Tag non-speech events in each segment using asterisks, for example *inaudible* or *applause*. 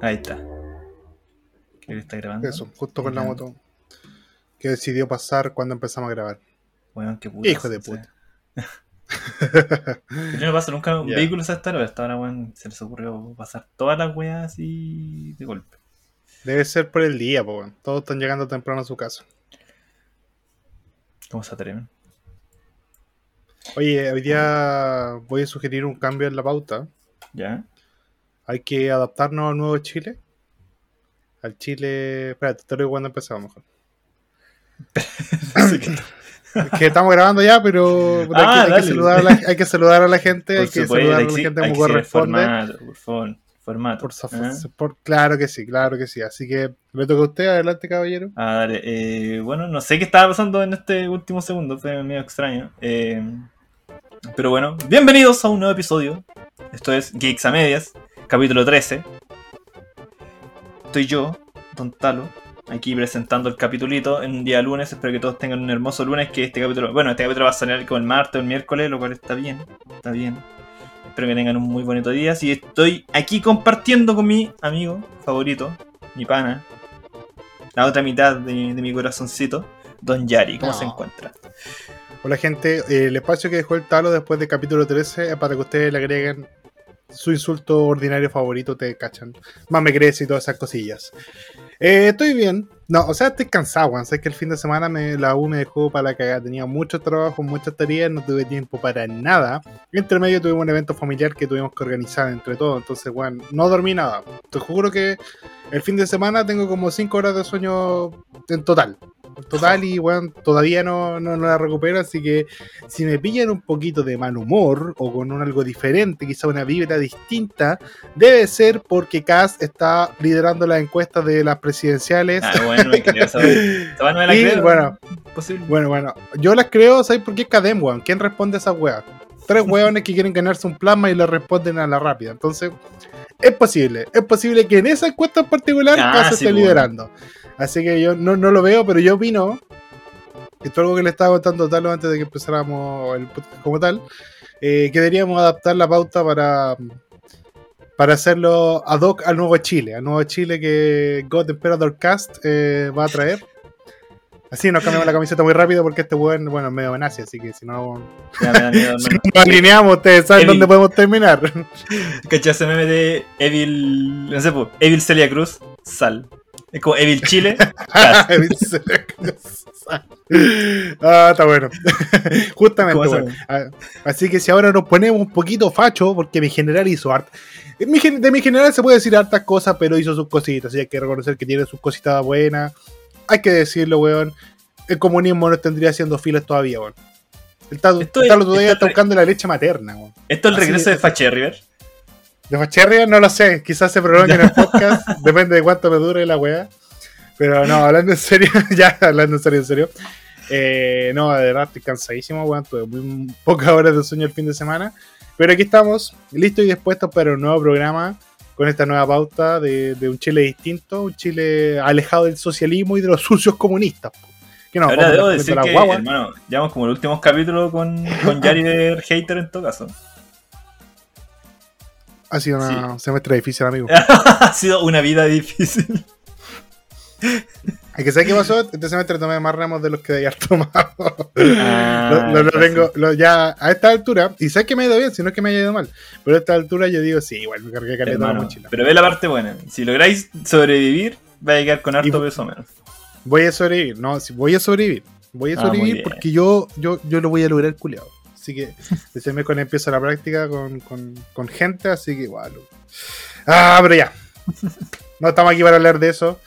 Ahí está. ¿Qué está grabando? Eso, justo con la moto. Que decidió pasar cuando empezamos a grabar. Bueno, qué puta. Hijo de puta. *laughs* Yo no paso nunca un vehículo a esta hora, hasta ahora, weón, se les ocurrió pasar todas las weas así de golpe. Debe ser por el día, po, weón. Todos están llegando temprano a su casa. ¿Cómo se atreven? Oye, hoy día voy a sugerir un cambio en la pauta. ¿Ya? Hay que adaptarnos al nuevo Chile. Al Chile. Espérate, te lo digo cuando empezamos mejor. *laughs* Así que- Es que estamos grabando ya, pero Ah, *laughs* hay, que, hay que dale. saludar a la, hay que saludar a la gente, hay que supuesto, saludar a la gente como corresponde. Formato, por favor, formato. Por, ¿ah? por- claro que sí, claro que sí. Así que le toca a usted, adelante, caballero. Ah, dale. Eh, bueno, no sé qué estaba pasando en este último segundo, fue medio extraño. Eh, pero bueno, bienvenidos a un nuevo episodio. Esto es Geeks a Medias, capítulo 13. Estoy yo, Don Talo, aquí presentando el capitulito en un día lunes. Espero que todos tengan un hermoso lunes. Que este capítulo, bueno, este capítulo va a salir como el martes o el miércoles, lo cual está bien, está bien. Espero que tengan un muy bonito día. Y estoy aquí compartiendo con mi amigo favorito, mi pana, la otra mitad de, de mi corazoncito, Don Yari. ¿Cómo No. se encuentra? Hola, gente. El espacio que dejó el talo después del capítulo 13 es para que ustedes le agreguen su insulto ordinario favorito, te cachan. Más me crece y todas esas cosillas. Eh, estoy bien. No, o sea, estoy cansado, weón. Sé que el fin de semana me, la U me dejó para la cagada. Tenía mucho trabajo, muchas tareas, no tuve tiempo para nada. Entre medio tuvimos un evento familiar que tuvimos que organizar entre todos. Entonces, weón, no dormí nada. Te juro que el fin de semana tengo como 5 horas de sueño en total. Total y, *laughs* weón, todavía no, no, no la recupero. Así que si me pillan un poquito de mal humor o con un algo diferente, quizá una vibra distinta, debe ser porque Cass está liderando las encuestas de las presidenciales. Ah, bueno, me esa esa *laughs* no la Y, creo. bueno. Posible. Bueno, bueno, yo las creo, ¿sabes por qué es Cadem, weón? ¿Quién responde a esas weas? Tres *laughs* weones que quieren ganarse un plasma y le responden a la rápida. Entonces, es posible. Es posible que en esa encuesta en particular Ah, Cass sí, esté liderando. Así que yo no, no lo veo, pero yo opino. Esto es algo que le estaba contando Talo antes de que empezáramos el podcast como tal. eh, que deberíamos adaptar la pauta para. Para hacerlo ad hoc al nuevo Chile, al nuevo Chile que God Emperador Cast eh, va a traer. Así nos cambiamos la camiseta muy rápido porque este weón, bueno, es medio nazi, así que si no, Ya miedo, *laughs* si no nos alineamos, ustedes saben Evil. dónde podemos terminar. *laughs* ¿Cachai ese meme de Evil. No sé, Evil Celia Cruz? Sal. Es como Evil Chile. *laughs* *laughs* Ah, está bueno. *laughs* Justamente, ¿Cómo se bueno. Ah, Así que si ahora nos ponemos un poquito facho, porque mi general hizo gen- De mi general se puede decir hartas cosas, pero hizo sus cositas. Y hay que reconocer que tiene sus cositas buenas. Hay que decirlo, weón. El comunismo no tendría haciendo filas todavía, weón. El Talo, Esto el es- Talo todavía está es- buscando la leche materna, weón. Esto es el Así regreso de. Fache River. De Facherria no lo sé, quizás se prolongue en el *laughs* podcast, depende de cuánto me dure la weá. Pero no, hablando en serio, *laughs* ya hablando en serio, en serio. Eh, no, de verdad estoy cansadísimo, weón. Tuve muy pocas horas de sueño el fin de semana. Pero aquí estamos, listos y dispuestos para un nuevo programa con esta nueva pauta de, de un Chile distinto, un Chile alejado del socialismo y de los sucios comunistas. Que no, Ahora debo decir que, hermano, llevamos como el último capítulo con, con Yari de *laughs* hater en todo caso. Ha sido una semestre difícil, amigo. *laughs* ha sido una vida difícil. Hay que saber qué pasó. Este semestre tomé más ramos de los que de haber *laughs* tomado. Ah, lo, lo- lo ya tengo lo- ya a esta altura. Y sé que me ha ido bien, si no es que me haya ido mal. Pero a esta altura yo digo, sí, igual me cargué caleta la mochila. pero ve la parte buena. Si lográis sobrevivir, vais a quedar con harto Y- peso menos. Voy a sobrevivir. No, sí, voy a sobrevivir. Voy a Ah, sobrevivir porque yo, yo, yo lo voy a lograr culiado. Así que ese mes con empiezo la práctica con, con, con gente, así que igual. Ah, pero ya. No estamos aquí para hablar de eso.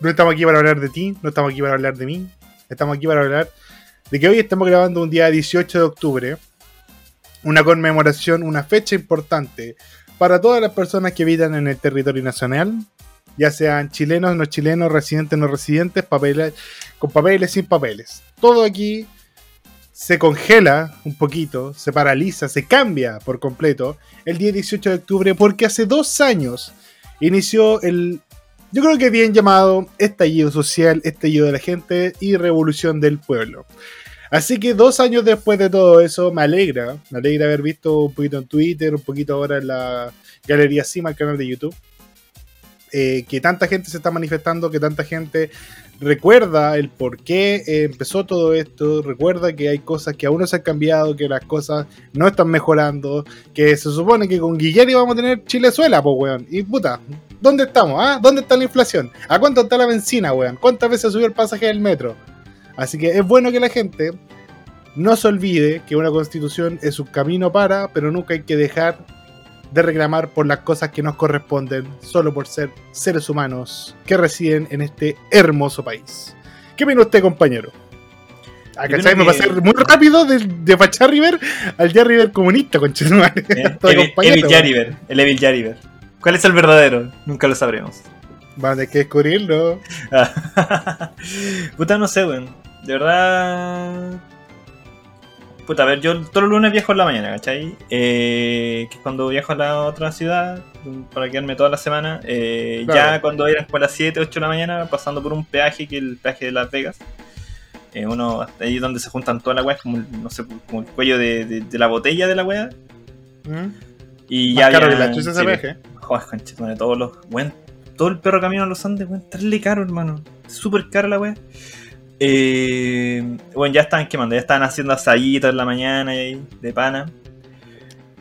No estamos aquí para hablar de ti. No estamos aquí para hablar de mí. Estamos aquí para hablar de que hoy estamos grabando un día 18 de octubre. Una conmemoración, una fecha importante para todas las personas que habitan en el territorio nacional. Ya sean chilenos, no chilenos, residentes, no residentes, papeles, con papeles, sin papeles. Todo aquí se congela un poquito, se paraliza, se cambia por completo el día 18 de octubre porque hace dos años inició el, yo creo que bien llamado estallido social, estallido de la gente y revolución del pueblo. Así que dos años después de todo eso, me alegra, me alegra haber visto un poquito en Twitter, un poquito ahora en la Galería Cima, el canal de YouTube, eh, que tanta gente se está manifestando, que tanta gente recuerda el por qué eh, empezó todo esto, recuerda que hay cosas que aún no se han cambiado, que las cosas no están mejorando, que se supone que con Guillermo vamos a tener Chilezuela, pues weón. Y puta, ¿dónde estamos? Ah? ¿Dónde está la inflación? ¿A cuánto está la benzina, weón? ¿Cuántas veces subió el pasaje del metro? Así que es bueno que la gente no se olvide que una constitución es un camino para, pero nunca hay que dejar de reclamar por las cosas que nos corresponden solo por ser seres humanos que residen en este hermoso país. ¿Qué opina usted, compañero? Ah, Me pasé muy rápido de, de Pachá River al ya River comunista, con Eh, *laughs* Evil, Evil Yariver, el Evil Yariver. ¿Cuál es el verdadero? Nunca lo sabremos. Van a tener que descubrirlo. *laughs* *laughs* Puta, no sé, weón. De verdad. Puta, a ver, yo todos los lunes viajo en la mañana, ¿cachai? Eh, que es cuando viajo a la otra ciudad, para quedarme toda la semana. Eh, Claro. Ya cuando como a las 7, 8 de la mañana, pasando por un peaje, que es el peaje de Las Vegas. Eh, uno, ahí donde se juntan todas las weas, como, el- no sé, como el cuello de, de- de la botella de la wea. ¿Mm? Y Más ya caro que había- la ese viaje. Joder, todos los. Weón, todo el perro camino a los Andes, weón, estarle caro, hermano. Súper caro la weá. Eh, bueno, ya estaban quemando, ya estaban haciendo asaditos en la mañana y ahí, de pana.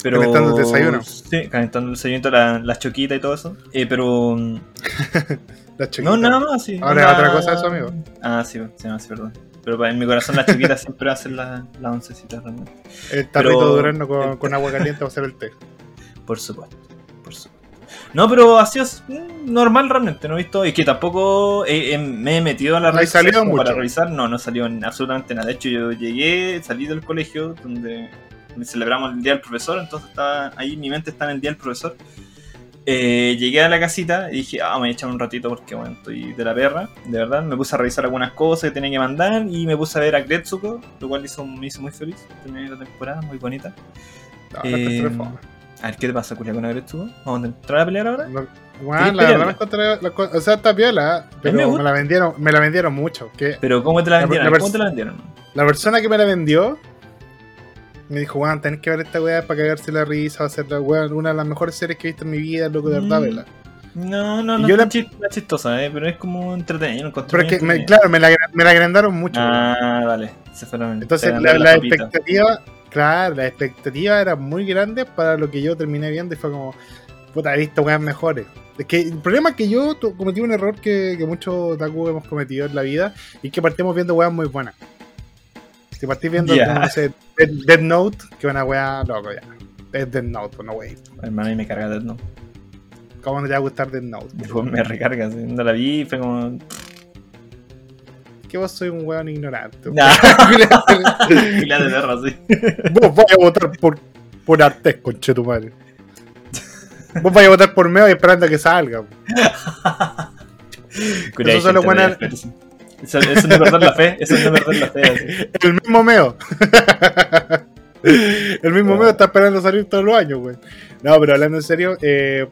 Pero, Calentando el desayuno. Sí, calentando el desayuno, la- las choquitas y todo eso. Eh, pero. *laughs* La No, nada más, sí. Ahora es Onda- otra cosa eso, amigo. Ah, sí, sí, no, sí, perdón. Pero en mi corazón las choquitas siempre hacen las las oncecitas realmente. El tarrito pero- de durazno con, con agua caliente va a ser el té. Por supuesto. No, pero ha sido mm, normal realmente, no he visto. Y que tampoco he- he- me he metido a la No red salido como para mucho. revisar. No, no salió en absolutamente nada. De hecho, yo llegué, salí del colegio donde celebramos el día del profesor, entonces estaba ahí, mi mente está en el día del profesor. Eh, llegué a la casita y dije, ah, me voy a echar un ratito porque bueno, estoy de la perra, de verdad. Me puse a revisar algunas cosas que tenía que mandar y me puse a ver a Gretsuko, lo cual hizo, me hizo muy feliz. Terminé la temporada, muy bonita. No, la Eh. A ver, ¿qué te pasa, Culia, con Agretsuko? ¿Vamos a entrar a pelear ahora? No, ¿Querés Bueno, la verdad la encontré, la o sea, está piola, me pero me la vendieron, me la vendieron mucho. Que Pero ¿cómo te la La- vendieron? la ¿Cómo te la vendieron? la persona que me la vendió me dijo, weón, tenés que ver esta weá para cagarse la risa, va a ser la weá, una de las mejores series que he visto en mi vida, loco, de verdad, Mm. vela. No, no, no yo es la- tan chistosa, eh, pero es como entretenido. Pero es que, me- claro, me la, agra- me la agrandaron mucho. Ah, vale. Se fueron. Entonces, la, la papitas. expectativa, claro, la expectativa era muy grande para lo que yo terminé viendo y fue como, puta, he visto weas mejores. Es que el problema es que yo cometí un error que, que muchos otaku hemos cometido en la vida y que partimos viendo weas muy buenas. Si partís viendo, no sé, Dead, Dead Note, que una wea loco ya. Es Dead Note, pues no wey. Hermano, y me carga Death Note. ¿Cómo no te va a gustar Dead Note? Después *laughs* me recarga. No la vi y fue como. Que vos soy un weón ignorante. Nah. Fila *laughs* de perro, así. Vos vais a votar por, por Artes, conchetumadre. Vos vais a votar por Meo y esperando a que salga. Hay solo buena-. Eso, eso no es perder la fe. Eso no es perder la fe. así. El mismo Meo. *laughs* El mismo Meo está esperando salir todos los años, güey. No, pero hablando en serio, eh,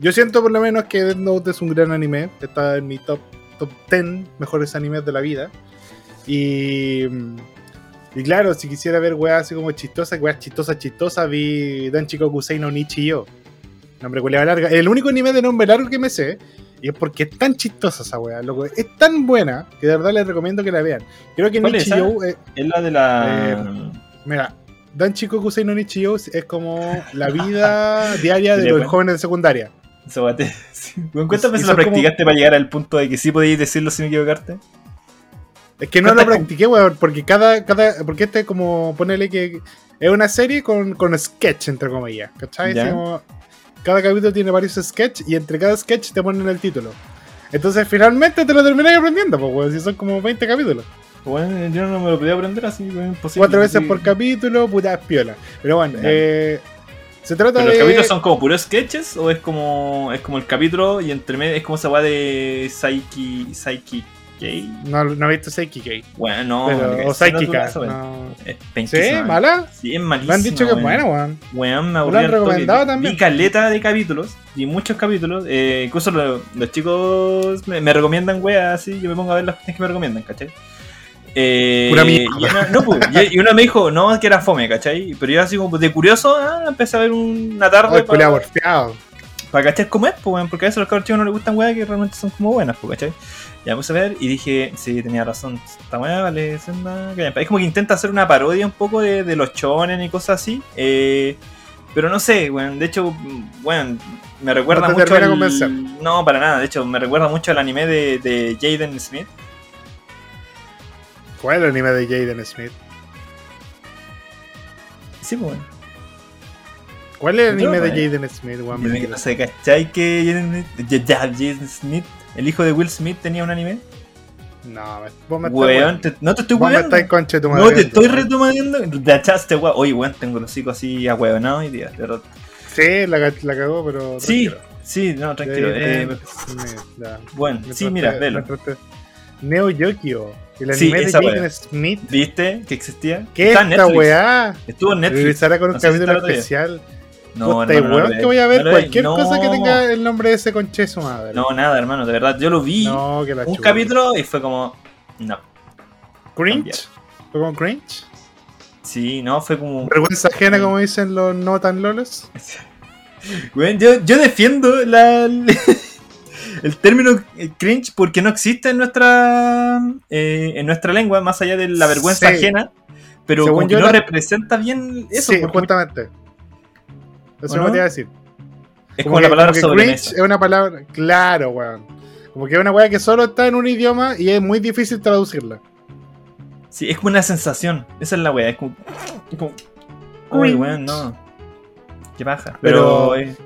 yo siento por lo menos que Death Note es un gran anime. Está en mi top, top 10 mejores animes de la vida. Y, y claro, si quisiera ver weas así como chistosas, weas chistosas, chistosas, vi Danchiko Kusei no Nichiyo. Nombre culiado larga. El único anime de nombre largo que me sé. Y es porque es tan chistosa esa wea, loco. Es tan buena que de verdad les recomiendo que la vean. Creo que ¿Cuál es? Nichiyo. eh, Es la de la. Eh, Mira, Danchiko Kusei no Nichiyo es como la vida *laughs* diaria de los jóvenes de secundaria. *laughs* Sí. Bueno, ¿Cuántas Y veces como- practicaste para llegar al punto de que sí podías decirlo sin equivocarte? Es que no lo ¿Cuántas- practiqué, weón, porque cada, cada. Porque este es como. Ponele que. Es una serie con, con sketch, entre comillas. ¿Cachai? Como- cada capítulo tiene varios sketch y entre cada sketch te ponen el título. Entonces finalmente te lo terminas aprendiendo, pues, weón, si son como 20 capítulos. Bueno, yo no me lo podía aprender así, imposible. Cuatro veces por capítulo, puta piola. Pero bueno, eh, se trata ¿Pero los capítulos son como puros sketches o es como es como el capítulo y entre medio es como esa weá de Psyche Psyche Gay? No, no he visto Seikikei. Bueno, no, pero, me o. Psychica. No. Es ¿Sí? ¿Mala? Sí, es malísimo. Me han dicho que es buena, weón. Weón, me lo aburrí han toque. recomendado también. Vi caleta de capítulos, vi muchos capítulos. eh, incluso lo- los chicos me, me recomiendan weas así, yo me pongo a ver las cosas que me recomiendan, ¿cachai? Eh, Pura y, una, no, pues, y, uno me dijo, no, que era fome, ¿cachai? Pero yo así como de curioso, ah, empecé a ver una tarde culiao para para cachar cómo es, pues, porque a veces los cabros chicos no les gustan weas que realmente son como buenas, pues, ¿cachai? Ya me puse a ver y dije, sí, tenía razón, esta wea vale senda callampa. Es como que intenta hacer una parodia un poco de, de los chonen y cosas así. Eh, pero no sé, weón, de hecho, weón, me recuerda No mucho al... No, para nada, de hecho, me recuerda mucho al anime de, de Jaden Smith. ¿Cuál es el anime de Jaden Smith? Sí, pues, weón. ¿Cuál es el anime de eh. Jaden Smith, weón? Dime que no sé, ¿cachai? Que Jaden Smith, el hijo de Will Smith, tenía un anime. No, vos me estás Weón, te- no te estoy me conche tu No te estoy retomando. De achaste, weón. Oye, weón, tengo los hocico así ahueonados hoy día. de verdad. Sí, la, ca- la cagó, pero. Sí, tranquilo. sí, no, tranquilo. Eh, bueno, sí, mira, velo. Neo Yokio. El Sí, anime de esa Jaden. Smith. ¿Viste que existía? ¿Qué Está esta weá? Estuvo en Netflix. Revisará con un No capítulo especial. No, Puta, hermano, no que voy a ver cualquier cosa que tenga el nombre de ese conche su madre. No, nada, hermano, de verdad. Yo lo vi No, que la un capítulo y fue como. No. ¿Cringe? ¿Fue como cringe? Sí, no, fue como. ¿Vergüenza ajena, como dicen los no tan lolos? *laughs* Yo, yo defiendo la, *laughs* el término eh, cringe porque no existe en nuestra eh, en nuestra lengua, más allá de la vergüenza Sí. ajena, pero Según como que no la- representa bien eso. sí, porque justamente. Eso ¿O es lo no? que te iba a decir. es como la que- palabra que sobremesa. cringe es una palabra. Claro, weón. Como que es una weá que solo está en un idioma y es muy difícil traducirla. Sí, es como una sensación. Esa es la wea. Es como. como Uy, weón, no. Qué baja. Pero- Pero. eh,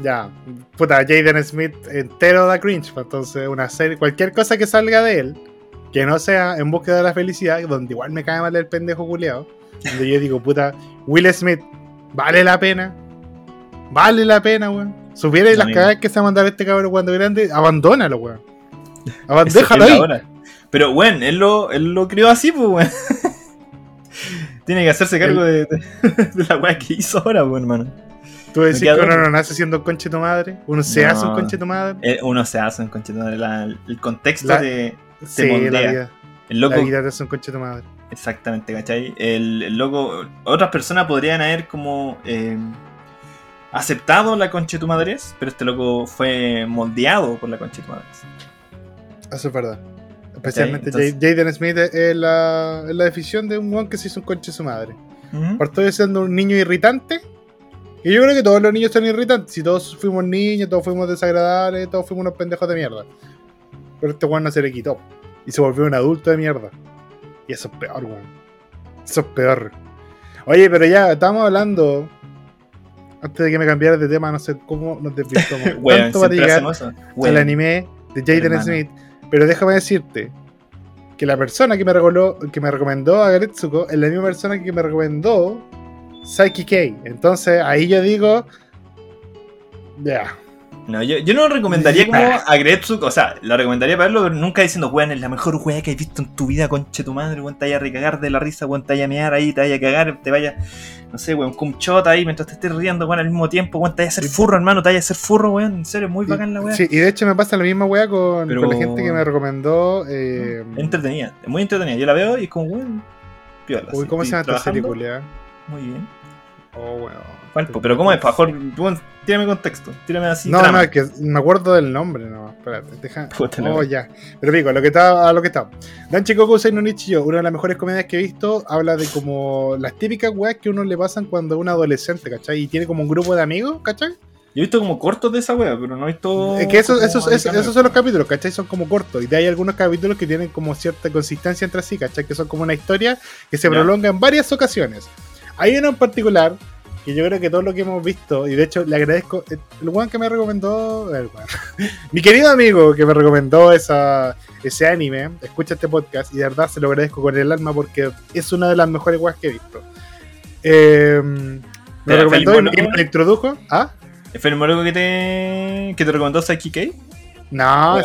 Ya, puta, Jaden Smith entero da cringe. pues, Entonces, una serie, cualquier cosa que salga de él, que no sea en búsqueda de la felicidad, donde igual me cae mal el pendejo culiado, donde yo digo, puta, Will Smith, ¿vale la pena? ¿Vale la pena, weón? Supiera las cagadas que se va a mandar este cabrón cuando grande, abandónalo, weón. Déjalo ahí. hora. Pero, weón, él lo, él lo crió así, pues, weón. *laughs* Tiene que hacerse cargo de, de- de la wea que hizo ahora, weón, hermano. Tú decís que uno no nace siendo un conche tu madre, uno se No. hace un conche tu madre. Eh, uno se hace en conchetumare, la el contexto La- de. Sí, moldea. la vida, El la loco. vida te hace un conche tu madre. Exactamente, ¿cachai? El, el loco. Otras personas podrían haber como. eh, aceptado la conchetumadres, pero este loco fue moldeado por la conchetumadres. Eso es verdad. Especialmente entonces- Jay- Jaden Smith es la, es la definición de un weón que se hizo un conche su madre. Partió siendo un niño irritante. Y yo creo que todos los niños son irritantes. Si todos fuimos niños, todos fuimos desagradables, todos fuimos unos pendejos de mierda. Pero este weón no se le quitó. Y se volvió un adulto de mierda. Y eso es peor, weón. Eso es peor. Oye, pero ya, estamos hablando. Antes de que me cambiara de tema, no sé cómo nos desvirtuamos. *laughs* Tanto para siempre llegar al anime de Jaden. Smith. Pero déjame decirte que la persona que me, recomendó, que me recomendó a Gretsuko es la misma persona que me recomendó Psyche K. Entonces ahí yo digo, ya, No, yo, yo no recomendaría como a Gretsuko, o sea, la recomendaría para verlo, pero nunca diciendo, weón, es la mejor weá que has visto en tu vida, conche tu madre, weón, te vaya a recagar de la risa, weón, te vaya a mear ahí, te vaya a cagar, te vaya, no sé, weón, cum chota ahí mientras te estés riendo, weón, al mismo tiempo, weón, te vaya a hacer furro, hermano, te vaya a hacer furro, weón, en serio, muy bacán la weá. Sí, y de hecho me pasa la misma weá con, Pero- con la gente que me recomendó. Eh, Es entretenida, es muy entretenida, yo la veo y es como, weón, piola. uy, ¿Cómo se llama esta serie? Muy bien. Oh, weón. ¿Cuál, po? Pero ¿cómo es? Weón, tírame contexto, tírame así. No, trama. no, es que me acuerdo del nombre, no, espérate, deja. *laughs* Oh, wea. ya. Pero pico, lo que está, a lo que está. Dan Chikoku Sei no Nichiyo, una de las mejores comedias que he visto, habla de como las típicas weas que a uno le pasan cuando es un adolescente, ¿cachai? Y tiene como un grupo de amigos, ¿cachai? Yo he visto como cortos de esa weá, pero no he visto. Es que esos, esos, esos, son los capítulos, ¿cachai? Son como cortos. Y de ahí hay algunos capítulos que tienen como cierta consistencia entre sí, ¿cachai? Que son como una historia que se prolonga en varias ocasiones. Hay uno en particular que yo creo que todo lo que hemos visto, y de hecho le agradezco, eh, el weón que me recomendó, el *laughs* mi querido amigo que me recomendó esa, ese anime, escucha este podcast y de verdad se lo agradezco con el alma porque es una de las mejores weas que he visto. Eh, me recomendó y, me introdujo. ¿Ah? ¿Fue el que te, que te recomendó Psyche K? No,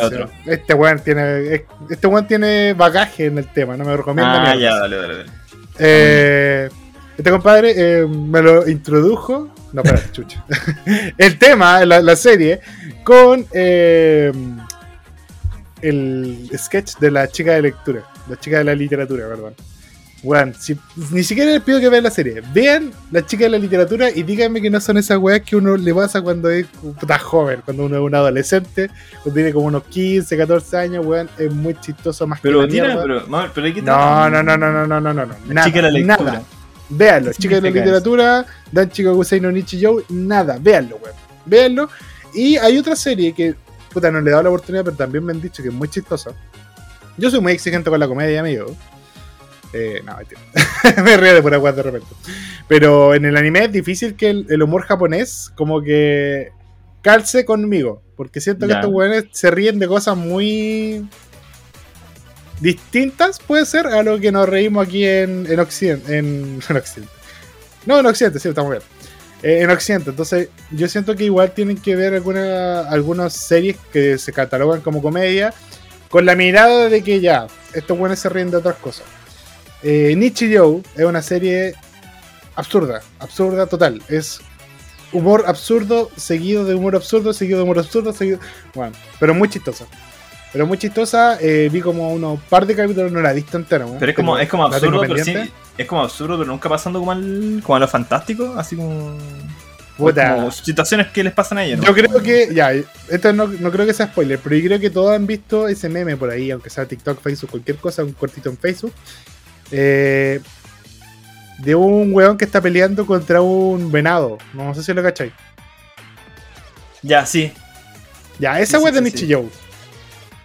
este weón tiene. es- Este weón tiene bagaje en el tema, no me recomienda Ah, ya, dale, dale, dale. Eh, este compadre eh, me lo introdujo. No, para *laughs* chucho. el tema, la, serie, con eh, el sketch de la chica de lectura. La chica de la literatura, perdón. Weón, si, ni siquiera les pido que vean la serie. Vean la chica de la literatura y díganme que no son esas weas que uno le pasa cuando es puta joven, cuando uno es un adolescente, cuando tiene como unos 15, 14 años, weón, es muy chistoso más pero, que la pero, pero, pero hay que No, no, no, no, no, no, no, no. La nada, chica de la lectura. Nada. Véanlo, ¿Qué chica de la literatura, Dan Chico Kusei no Nichi Joe, nada, véanlo, weón. Véanlo. Y hay otra serie que, puta, no le he dado la oportunidad, pero también me han dicho que es muy chistosa. Yo soy muy exigente con la comedia, amigo. Eh, no, *laughs* me río de pura weá de repente. Pero en el anime es difícil que el, el humor japonés como que calce conmigo. Porque siento que estos weones se ríen de cosas muy distintas, puede ser, a lo que nos reímos aquí en, en Occidente. En, *laughs* en Occidente. No, en Occidente, sí, estamos bien. Eh, en Occidente, entonces yo siento que igual tienen que ver alguna, algunas series que se catalogan como comedia con la mirada de que ya, estos buenos se ríen de otras cosas. Eh, Nichi Joe es una serie absurda, absurda total. Es humor absurdo, seguido de humor absurdo, seguido de humor absurdo, seguido. Bueno, pero muy chistosa. Pero muy chistosa, eh, vi como unos par de capítulos, no la he visto entera. Pero es como, Tengo- es como absurdo, pero sí, es como absurdo, pero nunca pasando como al, como a lo fantástico, así como, como situaciones que les pasan a ellos. ¿no? Yo creo que, ya, esto no, no creo que sea spoiler, pero yo creo que todos han visto ese meme por ahí, aunque sea TikTok, Facebook, cualquier cosa, un cortito en Facebook, eh, de un weón que está peleando contra un venado. No sé si lo cacháis. Ya, sí. Ya, esa Sí, weón sí, de Nichi sí. Joe.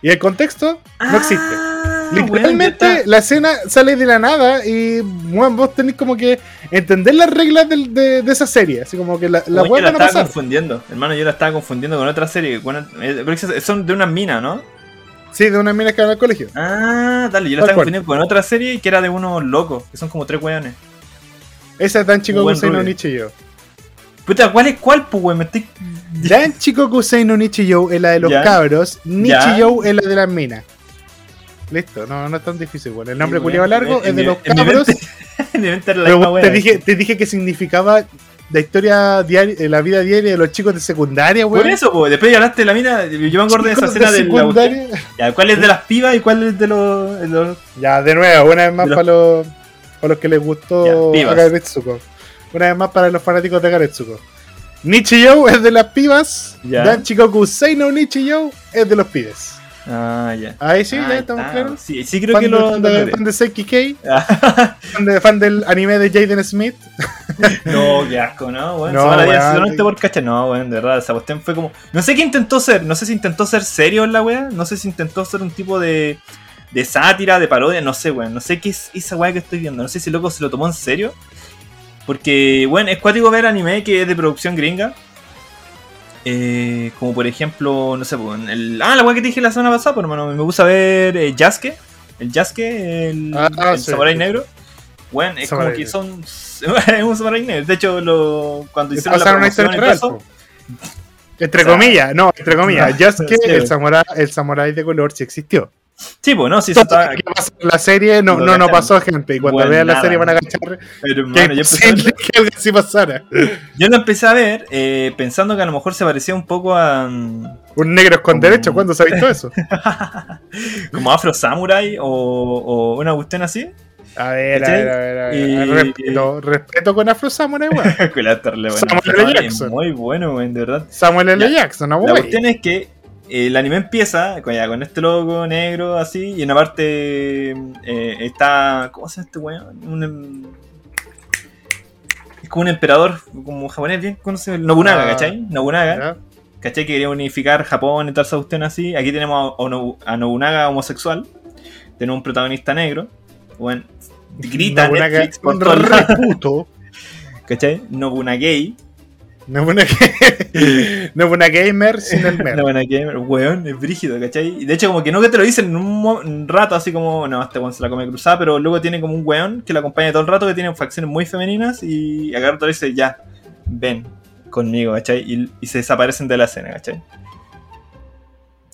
Y el contexto no existe. Ah, Literalmente la escena sale de la nada y vos tenés como que entender las reglas de, de esa serie. Así como que la, la Weón, yo la estaba pasar. confundiendo. Hermano, yo la estaba confundiendo con otra serie. Eh, son de unas minas, ¿no? Sí, de unas minas que van al colegio. Ah, dale, yo la estaba confundiendo con otra serie que era de unos locos, que son como tres weones. Esa es Dan Chico Kusei no. Nichi Joe. Puta, ¿cuál es cuál, pues, weón? Me estoy. Dan Chico Kusei no Nichi Joe es la de los Ya. cabros, Nichi Ya. Joe es la de las minas. Listo, no, no es tan difícil, weón. El nombre culiado largo en es de los en cabros. mente- *laughs* Pero te dije, te dije que significaba la historia diaria, eh, la vida diaria de los chicos de secundaria, Por weón. eso, pues, después hablaste de la mina. Yo me acuerdo de esa escena de secundaria. Ya, ¿Cuál es de las pibas y cuál es de los. de los- Ya, de nuevo, una vez más los- para los, para los que les gustó Ya. Una vez más para los fanáticos de Agaretsuko. Nichi Joe es de las pibas. Ya. Dan Chikoku Sei no Nichi Joe es de los pibes. Ah, ya. Ahí sí, ya estamos claros. Sí, sí creo Fan, que de, lo. fan, de, fan de Seiki K, Ah, *laughs* fan, de- fan del anime de Jaden Smith. *laughs* no, qué asco, ¿no? Bueno, No, weón. solamente por cachar. No, weón, de verdad, esa cuestión fue como. No sé qué intentó ser, no sé si intentó ser serio en la wea, no sé si intentó ser un tipo de. de sátira, de parodia, no sé, weón. No sé qué es esa wea que estoy viendo. No sé si el loco se lo tomó en serio. Porque, bueno, es cuático ver anime que es de producción gringa. Eh, como por ejemplo, no sé, pues, el, ah, la weá que te dije la semana pasada, por hermano, me puse a ver eh, Yasuke, el Yasuke, el, Ah, el sí. samurai negro. Bueno, es Samurai como que son. *laughs* es un samurai negro. De hecho, lo, cuando hicieron la Pasaron una promoción historia real. Entre O sea, comillas, no, entre comillas. *laughs* no, el samurai, el samurai de color sí existió. Sí, pues no, sí, está. que en la serie no, no, no pasó, gente. Y cuando Bueno, vean la nada. serie van a cachar Pero, hermano, yo empecé a posible que algo así pasara. Yo lo empecé a ver eh, pensando que a lo mejor se parecía un poco a. mm, Un negro con Como- derecho, ¿cuándo se ha visto *laughs* eso? como Afro Samurai o, o una cuestión así. A ver, a ver, a ver, a ver. Y- Respeto, respeto con Afro Samurai, weón. *laughs* Bueno, Samuel L. Jackson. Muy bueno, weón, de verdad. Samuel L. Ya. Jackson, no, La cuestión es que el anime empieza con, ya, con este logo negro así, y en una parte eh, está. ¿Cómo se llama este weón? Un, em- es como un emperador, como japonés, bien conocido, Nobunaga, Ah, ¿cachai? Nobunaga. ¿cachai? Que quería unificar Japón y toda esa cuestión así. Aquí tenemos a, a Nobu- a Nobunaga homosexual, tenemos un protagonista negro, bueno, grita Nobunaga, Netflix por un todos lados, reputo. ¿cachai? *laughs* No fue una, *laughs* no gamer sin el *laughs* mer. No, bueno, gamer, weón, es brígido, ¿cachai? Y de hecho, como que no que te lo dicen en un, rato, así como, no, este weón se la come cruzada, pero luego tiene como un weón que lo acompaña todo el rato, que tiene facciones muy femeninas, y agarra todo y dice, ya, ven conmigo, ¿cachai? Y, y se desaparecen de la escena, ¿cachai?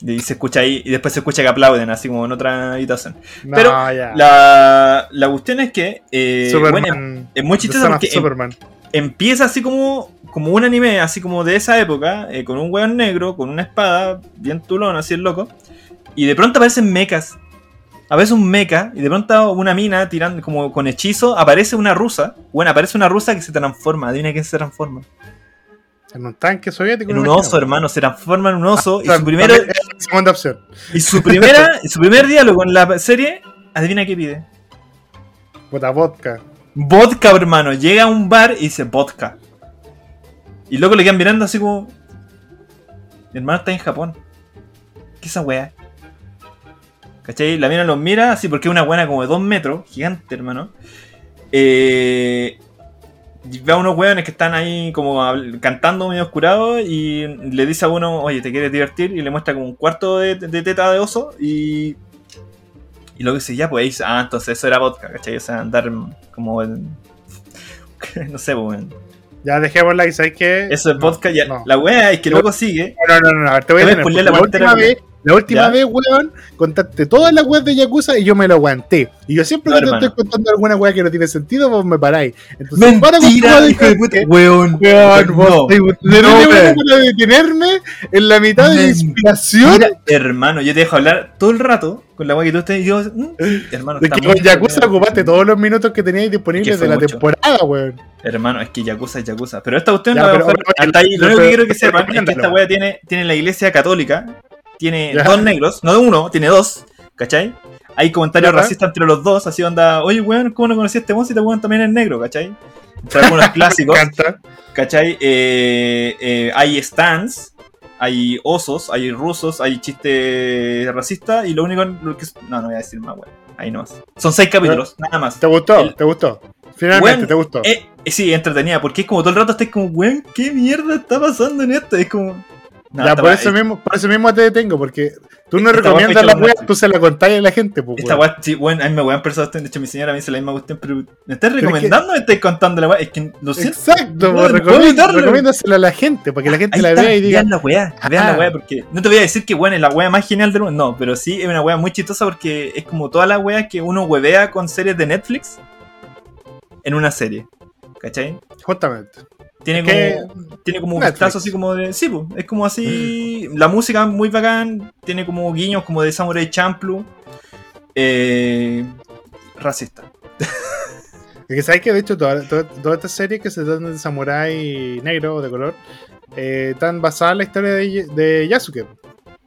Y se escucha ahí, y después se escucha que aplauden, así como en otra habitación. No, Pero. La, la cuestión es que, eh, bueno, es muy chistoso porque. Empieza así como, como un anime, así como de esa época, eh, con un weón negro, con una espada, bien tulón, así el loco. Y de pronto aparecen mechas. a veces un mecha, y de pronto una mina tirando como con hechizo, aparece una rusa. Bueno, aparece una rusa que se transforma. Adivina quién se transforma. En un tanque soviético. En un oso, imagino. hermano, se transforma en un oso. y Ah, su segunda opción. y primera, y su primer diálogo en la serie, adivina qué pide. Puta vodka. Vodka, hermano. Llega a un bar y dice vodka. Y luego le quedan mirando así como. Mi hermano está en Japón. ¿Qué es esa weá? ¿Cachai? La mina los mira así porque es una buena como de 2 metros, gigante, hermano. Eh, ve a unos weones que están ahí como cantando medio oscurados y le dice a uno, oye, ¿te quieres divertir? Y le muestra como un cuarto de, de teta de oso y... Y luego dice, ya, pues ah, entonces eso era vodka, ¿cachai? O sea, andar como... en- *laughs* no sé, pues, weón. Ya dejémosla y sabes que. Eso es vodka, ya. no. La wea es que luego sigue. No, no, no, no, te voy a a de la última vez, la última ¿Ya? vez, weón, contaste todas las weas de Yakuza y yo me lo aguanté. Y yo siempre No, que te hermano. estoy contando alguna wea que no tiene sentido, vos me paráis. Entonces, para Mentira, wea hijo de puta. Weón. Weón, No. vos No, para detenerme en la mitad de la inspiración Mira, hermano, yo te dejo hablar todo el rato con la wea que tú estés y yo, mm, hermano, está que con Yakuza ocupaste todos los minutos que teníais disponibles Es de la mucho. temporada, weón. Hermano, es que Yakuza es Yakuza. Pero esta cuestión, la voy a hasta ahí. Lo único que quiero que sepan es que esta wea tiene, tiene la iglesia católica. Tiene dos negros, no uno, tiene dos. ¿Cachai? Hay comentarios racistas entre los dos, así onda, oye weón, ¿cómo no conocí a este weón si este weón también es negro? ¿Cachai? Entre algunos *laughs* clásicos. ¿Cachai? Eh, eh, hay stands, hay osos, hay rusos, hay chistes racistas y lo único lo que... No, no voy a decir más, weón. Ahí no más. Son seis capítulos, nada más. ¿Te gustó? El- ¿Te gustó? Finalmente, ¿te gustó? Eh, sí, entretenida, porque es como todo el rato estás como, weón, ¿qué mierda está pasando en esto? Es como... No, ya, esta por weá- eso, mismo, por eso mismo te detengo, porque tú no weá recomiendas la Netflix. tú se la contás a la gente, pues, Esta weá, sí, weón, a mí me weón persona, de hecho mi señora me dice la misma cuestión, pero ¿me estás recomendando o me estás contando la weá? Es que lo siento. Exacto, no, recomiéndasela a la gente, para que la gente Ahí la está, vea y diga, vean la weá, vean Ah. la weá, porque no te voy a decir que weón es la weá más genial del mundo, no, pero sí es una weá muy chistosa porque es como todas las weas que uno huevea con series de Netflix en una serie, ¿cachai? justamente. Tiene Es que como, tiene como un vistazo así como de. Sí, pues, es como así. La música muy bacán. Tiene como guiños como de Samurai Champloo. Eh, racista. *laughs* Es que sabes que de hecho todas toda, todas estas series que se tratan de samurái negro o de color eh, están basadas en la historia de, de Yasuke,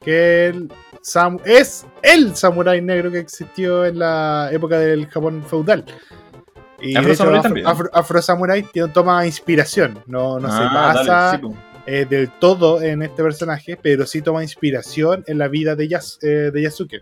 que el sam- es el samurái negro que existió en la época del Japón feudal. Y Afro de hecho, Samurai Afro, también. Afro- Afro Samurai tiene- toma inspiración, no, no se Ah, dale, basa sí, eh, del todo en este personaje, pero sí toma inspiración en la vida de, Yas- eh, de Yasuke.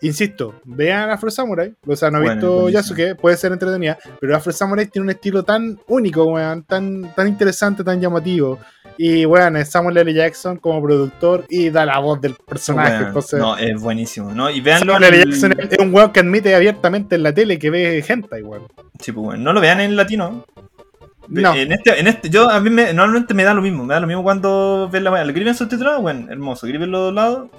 Insisto, vean Afro Samurai, o sea, no he Bueno, visto buenísimo. Yasuke, puede ser entretenida, pero Afro Samurai tiene un estilo tan único, weón, tan, tan interesante, tan llamativo. Y bueno, es Samuel L. Jackson como productor y da la voz del personaje. Bueno, entonces, no, es buenísimo. ¿no? Y veanlo Samuel L. el- Jackson es un weón que admite abiertamente en la tele que ve gente, weón. Sí, pues, bueno, no lo vean en latino. No. En este, en este, yo a mí me, normalmente me da lo mismo, me da lo mismo cuando ves la weá. ¿Lo escriben subtitulado? Bueno, hermoso. ¿Escribenlo doblado?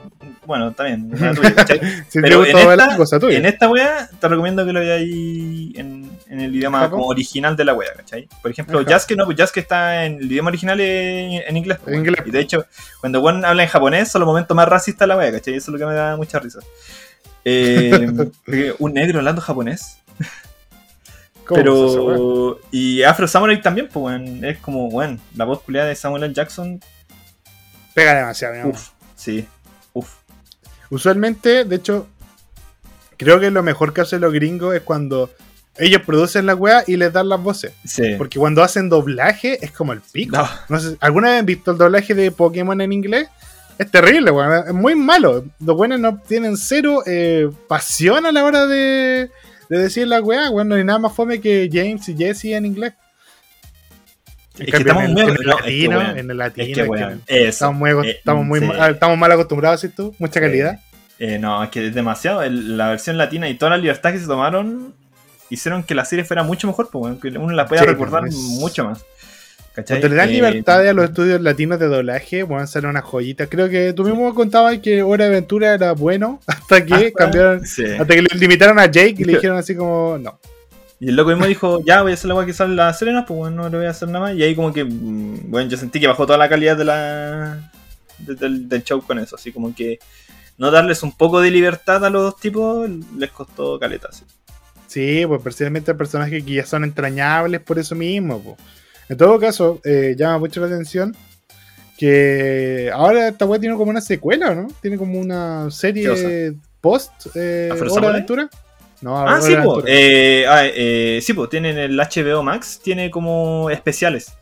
Bueno, está bien. es una tuya. *laughs* Si te Pero gusta en esta, cosa tuya. en esta wea te recomiendo que lo veáis en, en el idioma original de la wea, ¿cachai? Por ejemplo, Japón. Yasuke no, pues está en el idioma original en, en inglés. pues. Y de hecho, cuando Juan habla en japonés, son los momentos más racistas de la wea, ¿cachai? Eso es lo que me da mucha risa. Eh, *laughs* un negro hablando japonés. Pero. Y Afro Samurai también, pues, weón. Es como, weón, la voz culiada de Samuel L. Jackson. Pega demasiado, mi amor. Uf, sí. Uf. Usualmente, de hecho, creo que lo mejor que hacen los gringos es cuando ellos producen la weá y les dan las voces. Sí. Porque cuando hacen doblaje es como el pico. No. No sé, ¿Alguna vez han visto el doblaje de Pokémon en inglés? Es terrible, weón. Es muy malo. Los buenos no tienen cero eh, pasión a la hora de, de decir la weá, weón. No hay nada más fome que James y Jesse en inglés. Es que estamos en, muy. en el latino, en el latino, estamos, muy, Eh, estamos, muy sí. ma- estamos mal acostumbrados, ¿sí tú? Mucha calidad. Eh, no, es que es demasiado. El- la versión latina y toda la libertad que se tomaron hicieron que la serie fuera mucho mejor, pues, weón, que uno la pueda Sí, recordar pues, es- mucho más. ¿Cachai? Cuando le dan Eh, libertades a los estudios latinos de doblaje, bueno, salen unas joyitas. Creo que tú mismo contabas que Hora de Aventura era bueno *laughs* hasta que hasta- cambiaron, *laughs* sí. hasta que le limitaron a Jake y le *laughs* dijeron así como, no. Y el loco mismo dijo, ya voy a hacer la weá que sale en la Serena, pues bueno, no le voy a hacer nada más. Y ahí como que, mm, bueno, yo sentí que bajó toda la calidad de la de- del, del show con eso. Así como que no darles un poco de libertad a los tipos les costó caleta. Sí, sí pues precisamente personajes que ya son entrañables por eso mismo. Pues. En todo caso, eh, llama mucho la atención que ahora esta weá tiene como una secuela, ¿no? Tiene como una serie post eh, Hora de Aventura. No, ah, sí, pues. Eh, ah, eh, sí, pues tienen el HBO Max, tiene como especiales.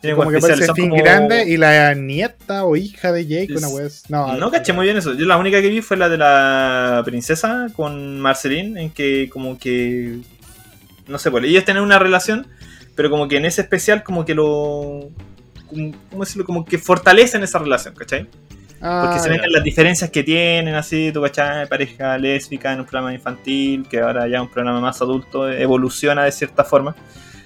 Tiene como, que especiales. Fin grande y la nieta o hija de Jake, una wea. No, no caché muy bien eso. Yo la única que vi fue la de la princesa con Marceline, en que como que. No sé, pues ellos tienen una relación, pero como que en ese especial, como que lo ¿cómo decirlo? Como que fortalecen esa relación, ¿cachai? Porque se ah, ven las diferencias que tienen, así, tu cachai, pareja lésbica en un programa infantil, que ahora ya un programa más adulto evoluciona de cierta forma.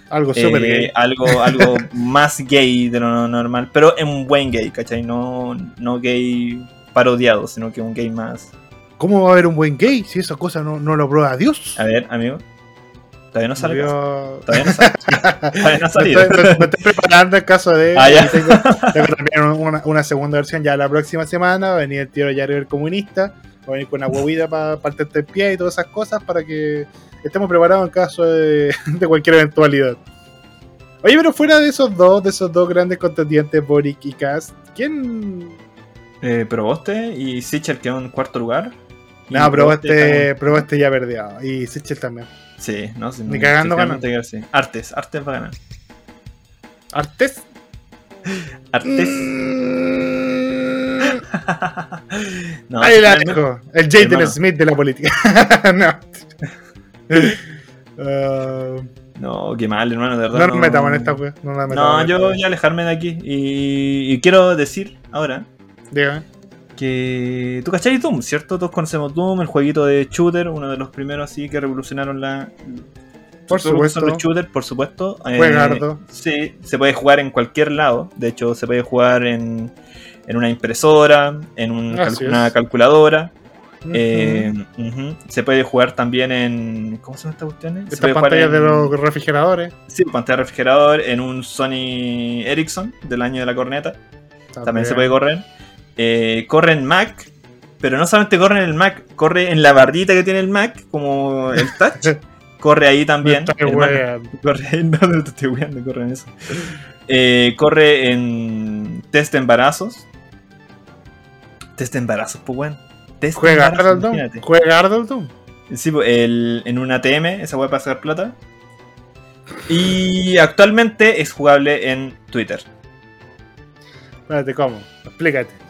Algo súper eh, gay. Algo, algo *laughs* más gay de lo normal, pero en un buen gay, ¿cachai? No, no gay parodiado, sino que un gay más. ¿Cómo va a haber un buen gay si esa cosa no, no lo prueba Dios? A ver, amigo. Todavía no sale. Todavía no sale. Todavía no salido. me, estoy, preparando en caso de. Ah, ya. Tengo, tengo una, una, segunda versión ya la próxima semana. Va a venir el tío Yari el comunista. Va a venir con una huevita para parterte el pie y todas esas cosas para que estemos preparados en caso de, *laughs* de cualquier eventualidad. Oye, pero fuera de esos dos, de esos dos grandes contendientes, Boric y Cast, ¿quién? Eh, Proboste y Sichel quedó en cuarto lugar. No, Proboste, Proboste ya perdió. Y Sichel también. Sí, no, sí, Ni cagando ganan. Artes, Artes va a ganar. ¿Artes? *laughs* Artes. *laughs* no, Ahí la dejo. El Jaden Smith de la política. *laughs* no. Uh, no, qué mal, hermano, de verdad. No nos metamos en esta wea. No, no yo voy a alejarme de aquí. Y, y quiero decir ahora. Dígame que tú cachai Doom, ¿cierto? Todos conocemos Doom, el jueguito de shooter, uno de los primeros así que revolucionaron la... Por supuesto. Los shooter, por supuesto. Eh, sí, se puede jugar en cualquier lado. De hecho, se puede jugar en, en una impresora, en una calculadora. Eh, se puede jugar también en. ¿Cómo se llama esta cuestión? Estas pantallas de los refrigeradores. Sí, pantalla de refrigerador en un Sony Ericsson del año de la corneta. también se puede correr eh, corre en Mac, pero no solamente corre en el Mac, corre en la barrita que tiene el Mac, como el touch. corre ahí también. *laughs* corre ahí, no, no te estoy weando, corre en eso. Eh, corre en test de embarazos. Test de embarazos, pues bueno. Test Juega Juega Sí, pues, el, en un ATM, esa web para sacar plata. Y actualmente es jugable en Twitter. Espérate, ¿cómo? Explícate.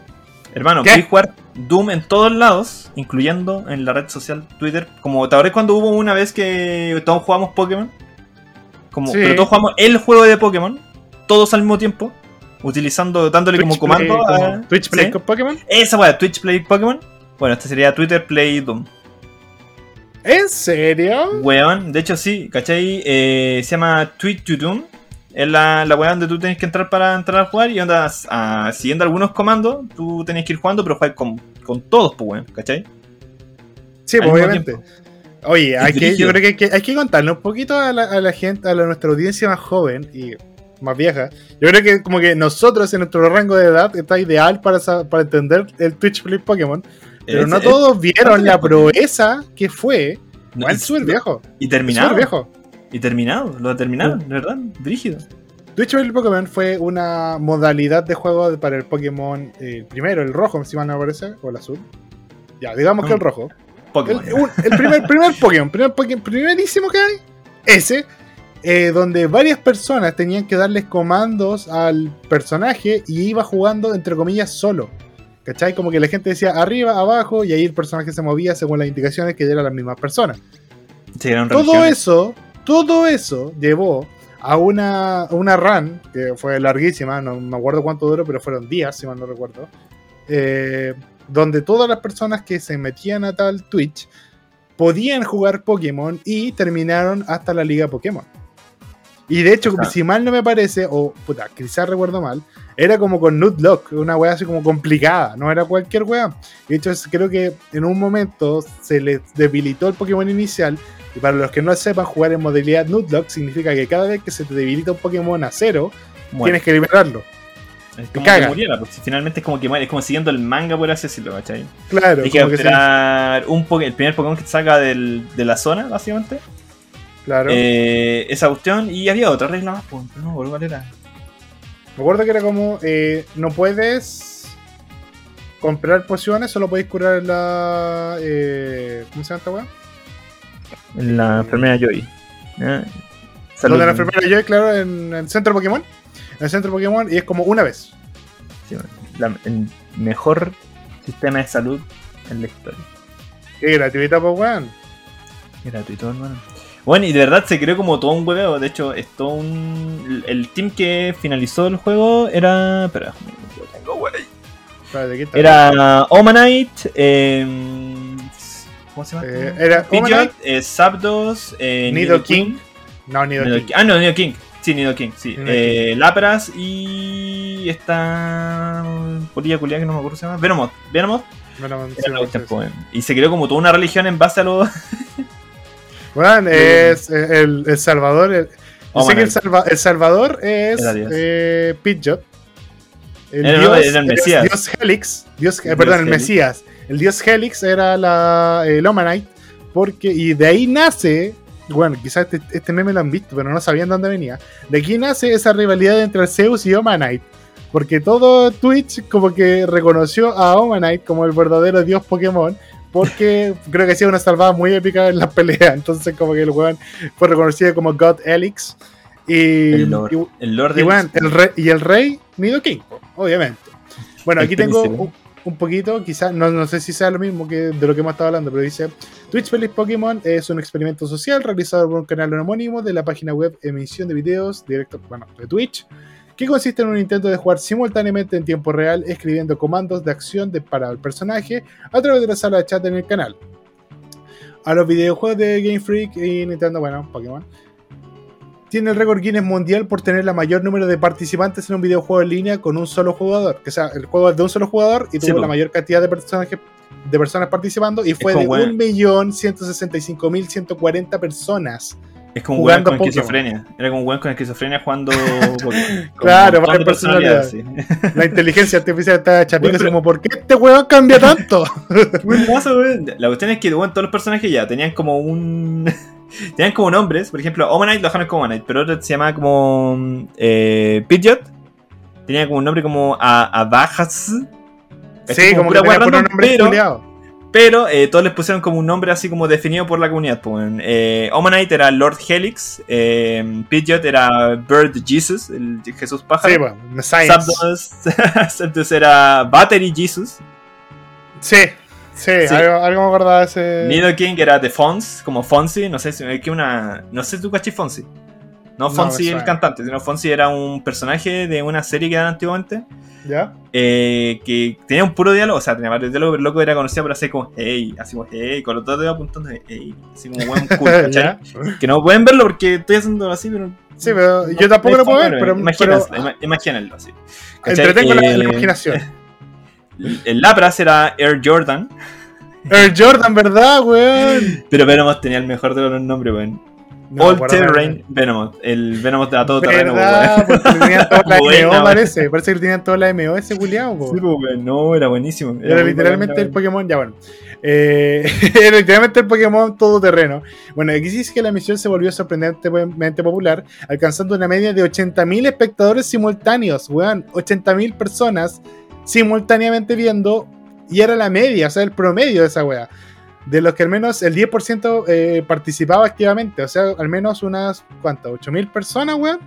Hermano, puedes jugar Doom en todos lados, incluyendo en la red social Twitter. Como te cuando hubo una vez que todos jugamos Pokémon. Como, Pero todos jugamos el juego de Pokémon, todos al mismo tiempo, utilizando, dándole como comando a. Twitch Play Pokémon. Esa weá, Twitch Play Pokémon. Bueno, este sería Twitter Play Doom. ¿En serio? Weón, de hecho sí, ¿cachai? Eh, se llama Tweet to Doom es la, la weá donde tú tienes que entrar para entrar a jugar y andas ah, siguiendo algunos comandos, tú tenés que ir jugando, pero juegas con, con todos, pues weón, ¿cachai? Sí, pues, obviamente. Oye, hay que, yo creo que hay, que contarle un poquito a la, a la gente, a nuestra audiencia más joven y más vieja. Yo creo que como que nosotros en nuestro rango de edad está ideal para, para entender el Twitch Play Pokémon. Pero no todos vieron la proeza que fue. No, súper viejo. Y terminado. viejo. Y terminado, lo ha terminado, de verdad, brígido. Twitch el Pokémon fue una modalidad de juego para el Pokémon eh, primero, el rojo, si mal no parece, o el azul. Ya, digamos que el rojo. El, primer, primer Pokémon, primer Pokémon, primerísimo que hay, ese, eh, donde varias personas tenían que darles comandos al personaje y iba jugando, entre comillas, solo. ¿Cachai? Como que la gente decía arriba, abajo, y ahí el personaje se movía según las indicaciones que eran las mismas personas. Todo eso todo eso llevó a una, una run, que fue larguísima, no me acuerdo cuánto duró, pero fueron días, si mal no recuerdo, eh, donde todas las personas que se metían a tal Twitch podían jugar Pokémon y terminaron hasta la liga Pokémon. Y de hecho, si mal no me parece, o puta, quizás recuerdo mal, era como con Nutlock, una weá así como complicada, no era cualquier weá. De hecho, creo que en un momento se les debilitó el Pokémon inicial y para los que no sepan, jugar en modalidad Nuzlocke significa que cada vez que se te debilita un Pokémon a cero, tienes que liberarlo. Es como que muriera, porque finalmente es como que muere, es como siguiendo el manga, por así decirlo, ¿cachai? Claro, Hay que un el primer Pokémon que te saca del- de la zona, básicamente. Claro. Eh, esa cuestión, y había otra regla más, pues, pero no me acuerdo cuál era. Me acuerdo que era como, eh, no puedes comprar pociones, solo podéis curar la... Eh, ¿Cómo se llama esta weá? La enfermera Joy. Donde la enfermera yo, claro, en el centro Pokémon. En el centro Pokémon y es como una vez. el mejor sistema de salud en la historia. Qué gratuita, pues weón. Gratuito, hermano. Bueno, y de verdad se creó como todo un hueveo. De hecho, es todo un. El team que finalizó el juego era. Espera, lo tengo. Era Omanite, eh, ¿cómo se llama? Eh, era Pidgeot, Omanite, eh, Zapdos, eh, Nidoking. No, ni Nidoking. Ah, no, Nidoking. Sí, Nidoking, sí. Nidoking. Eh, Lapras y esta polilla culiada que no me acuerdo se llama. Venomoth. Venomoth Bueno, sí, sí. pues, Y se creó como toda una religión en base a los... *laughs* Weón, es eh, el, el Salvador. el- que el. Salva- el Salvador es Dios. eh, Pidgeot. El Era- no, era el Mesías. Dios Helix. Dios, Dios perdón, el. Mesías. El Dios Helix era la, el Omanite. Porque, y de ahí nace. Bueno, quizás este, este meme lo han visto, pero no sabían dónde venía. De aquí nace esa rivalidad entre Zeus y Omanite. Porque todo Twitch como que reconoció a Omanite como el verdadero dios Pokémon. Porque creo que hacía una salvada muy épica en las peleas. Entonces como que el weón fue reconocido como God Helix. Y, El Lord. y- El Lord y, bueno, el rey, y el rey Nidoking, obviamente. Bueno, aquí tengo un, un poquito, quizás, no, no sé si sea lo mismo que de lo que hemos estado hablando, pero dice: Twitch Feliz Pokémon es un experimento social realizado por un canal homónimo de la página web emisión de videos directo, bueno, de Twitch, que consiste en un intento de jugar simultáneamente en tiempo real, escribiendo comandos de acción de, para el personaje a través de la sala de chat en el canal. A los videojuegos de Game Freak y Nintendo, bueno, Pokémon tiene el récord Guinness mundial por tener la mayor número de participantes en un videojuego en línea con un solo jugador. Que sea, el juego es de un solo jugador y tuvo la mayor cantidad de personajes de personas participando y fue de bueno. 1.165.140 personas. Es como un weón con Pokémon. esquizofrenia. Era como un weón con esquizofrenia jugando *laughs* Pokémon. Claro, personalidades, sí. La inteligencia artificial está Bueno, pero- como, ¿por qué este weón cambia tanto? *laughs* ¿Qué weón? La cuestión es que weón, todos los personajes ya tenían como un. *laughs* tenían como nombres. Por ejemplo, Omanite lo dejaron como Omanite, pero otro se llamaba como. Eh, Pidgeot. Tenía como un nombre como Abajas. sí, como que pura tenía random, nombre pero-. Pero eh, todos les pusieron como un nombre así como definido por la comunidad. pues. Eh, Omanite era Lord Helix. Eh, Pidgeot era Bird Jesus, el Jesús pájaro. Sí, bueno, *laughs* Zapdos era Battery Jesus. Sí, sí, Sí. Algo, algo me acordaba de ese. Nidoking era de Fons, como Fonzie, no sé si es que una. No sé si tú cachis Fonzie. No No, Fonzie me el cantante, sino Fonzie era un personaje de una serie que daban antiguamente. ¿Ya? eh, que tenía un puro diálogo, o sea, tenía varios diálogos, pero el loco era conocido por hacer como hey, así como hey, con los dos dedos apuntando de hey, así como buen *laughs* cool. ¿Ya? Que no pueden verlo porque estoy haciendo así, pero. Sí, pero yo tampoco lo puedo ver, pero, Imagínenlo, pero ima- imagínenlo así. ¿cachai? entretengo la, Eh, la imaginación. *laughs* El Lapras era Air Jordan. Air Jordan, ¿verdad, weón? *laughs* Pero Venomoth tenía el mejor de los nombres, weón. No, All Terrain Venomoth. El Venomoth de a todo terreno, ¿Verdad? Porque tenían toda *laughs* la Buena, MO, weón. parece. Parece que tenían toda la MO ese culiao, po. Sí, pues. No, era buenísimo. Era literalmente el Pokémon, ya bueno. Eh, *laughs* era literalmente el Pokémon todoterreno. Bueno, aquí sí es que la misión se volvió sorprendentemente popular, alcanzando una media de 80.000 espectadores simultáneos, weón. 80.000 personas simultáneamente viendo, y era la media, o sea, el promedio de esa weá. De los que al menos el 10% eh, participaba activamente, o sea, al menos unas, ¿cuántas? ¿8.000 personas, weón?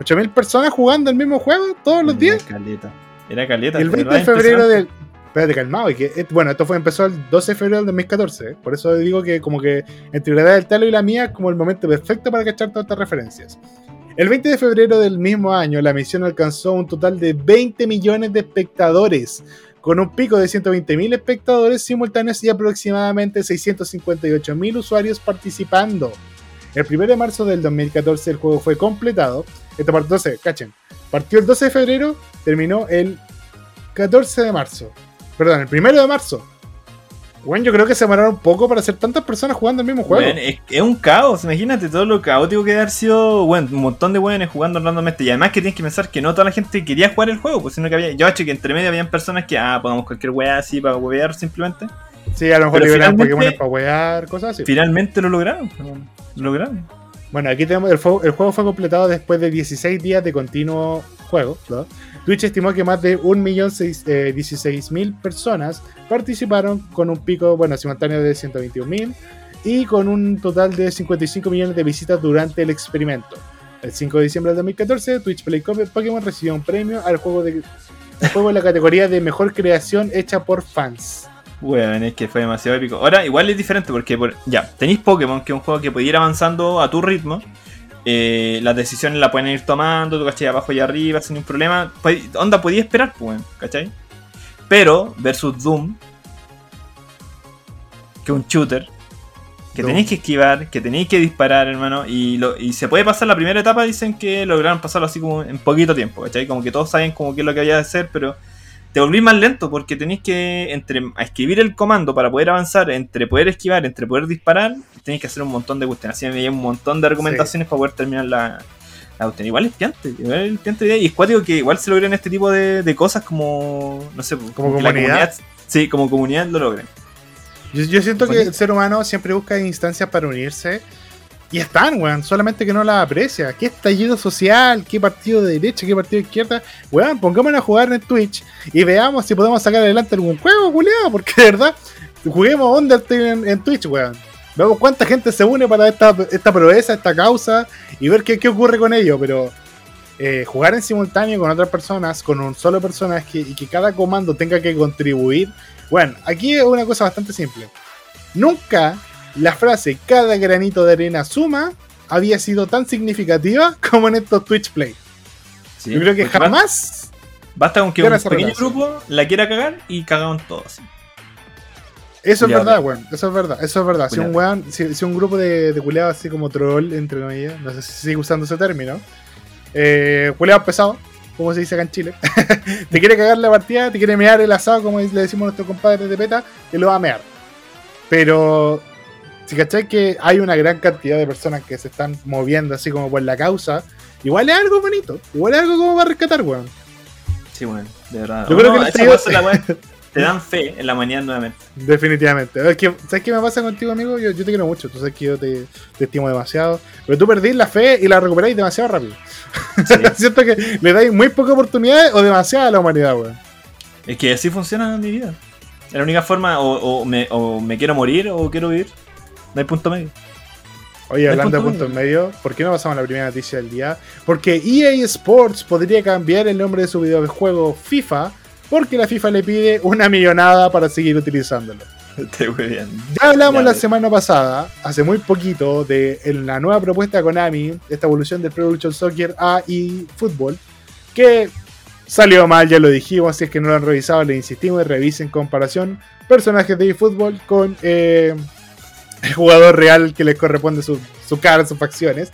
¿8.000 personas jugando el mismo juego todos los días? Era caleta. Era caleta. el 20 ¿verdad? de febrero del. Espérate, calmado. y que, eh, bueno, esto fue, empezó el 12 de febrero del 2014. ¿eh? Por eso digo que, como que entre la edad del talo y la mía, es como el momento perfecto para cachar todas estas referencias. El 20 de febrero del mismo año, la misión alcanzó un total de 20 millones de espectadores, con un pico de 120 mil espectadores simultáneos y aproximadamente 658 mil usuarios participando. El 1 de marzo del 2014 el juego fue completado. Esto partió, entonces, cachen, partió el 12 de febrero, terminó el 14 de marzo. Perdón, el 1 de marzo. Bueno, yo creo que se demoraron un poco para hacer tantas personas jugando el mismo juego. Weón, es, es un caos, imagínate todo lo caótico que debe haber sido, bueno, un montón de weones jugando randommente. Y además que tienes que pensar que no toda la gente quería jugar el juego, pues sino que había, yo acho que entre medio habían personas que, ah, pongamos cualquier weá así para huevear simplemente. sí, a lo mejor finalmente- Pokémon para wear, cosas así. Finalmente lo lograron, lo lograron. Bueno, aquí tenemos el, el juego fue completado después de 16 días de continuo juego. ¿no? Twitch estimó que más de 1.016.000 personas participaron con un pico bueno, simultáneo de 121.000 y con un total de 55 millones de visitas durante el experimento. El 5 de diciembre del 2014, Twitch Play Pokémon recibió un premio al juego de juego en la categoría de mejor creación hecha por fans. Weón, es que fue demasiado épico. Ahora, igual es diferente porque, por- ya, tenéis Pokémon, que es un juego que puede ir avanzando a tu ritmo. Eh, las decisiones las pueden ir tomando, tú cachai abajo y arriba sin ningún problema. Pues, onda, podía esperar, pues, ¿cachai? Pero, versus Doom, que es un shooter, que Doom. tenéis que esquivar, que tenéis que disparar, hermano, y, lo, y se puede pasar la primera etapa, dicen que lograron pasarlo así como en poquito tiempo, ¿cachai? Como que todos saben como qué es lo que había de hacer, pero te volvís más lento porque tenéis que entre a escribir el comando para poder avanzar, entre poder esquivar, entre poder disparar, tenéis que hacer un montón de cuestiones. Así hay un montón de argumentaciones para poder terminar la, la cuestión. Igual es piante, igual es piante idea. Y es cuático que igual se logren este tipo de, de cosas como, no sé, Como que la comunidad. Sí, como comunidad lo logren. Yo, yo siento que el ser humano siempre busca instancias para unirse. Y están, weón. Solamente que no las aprecia. ¿Qué estallido social? ¿Qué partido de derecha? ¿Qué partido de izquierda? Weón, pongámonos a jugar en Twitch y veamos si podemos sacar adelante algún juego, culiado. Porque de verdad, juguemos Undertale en, Twitch, weón. Veamos cuánta gente se une para esta, esta proeza, esta causa y ver qué, qué ocurre con ello. Pero eh, jugar en simultáneo con otras personas, con un solo personaje y que cada comando tenga que contribuir. Bueno, aquí es una cosa bastante simple. Nunca la frase cada granito de arena suma había sido tan significativa *laughs* como en estos Twitch Play. Sí, Yo creo que jamás. Basta con que un pequeño relación. grupo la quiera cagar y cagaron todos. Eso es verdad, weón. Eso es verdad. Eso es verdad. Si un, weón, si, si un grupo de, de culeados así como troll, entre comillas, no sé si sigue usando ese término, eh, culeados pesados, como se dice acá en Chile, *laughs* te quiere cagar la partida, te quiere mear el asado, como le decimos a nuestros compadres de PETA, te lo va a mear. Pero si cachai que hay una gran cantidad de personas que se están moviendo así como por la causa, igual es algo bonito, igual es algo como para rescatar, weón. Sí, bueno, de verdad. Yo creo que No, esa es la que te dan fe en la mañana nuevamente. Definitivamente. Es que, ¿Sabes qué me pasa contigo, amigo? Yo, yo te quiero mucho. Tú sabes que yo te, te estimo demasiado. Pero tú perdís la fe y la recuperáis demasiado rápido. Sí. *laughs* Siento que le dais muy pocas oportunidades o demasiada a la humanidad, weón. Es que así funciona mi vida. Es la única forma, o, o me, o me quiero morir o quiero vivir. No hay punto medio. Oye, hablando de punto puntos medio, ¿por qué no pasamos a la primera noticia del día? Porque EA Sports podría cambiar el nombre de su videojuego FIFA porque la FIFA le pide una millonada para seguir utilizándolo. Bien. Ya hablamos Ya, la semana pasada, hace muy poquito, de en la nueva propuesta de Konami, esta evolución del Pro Evolution Soccer a eFootball, que salió mal, ya lo dijimos, si es que no lo han revisado, le insistimos, revisen comparación personajes de eFootball con eh, *laughs* jugador real que les corresponde su, su cara, sus facciones.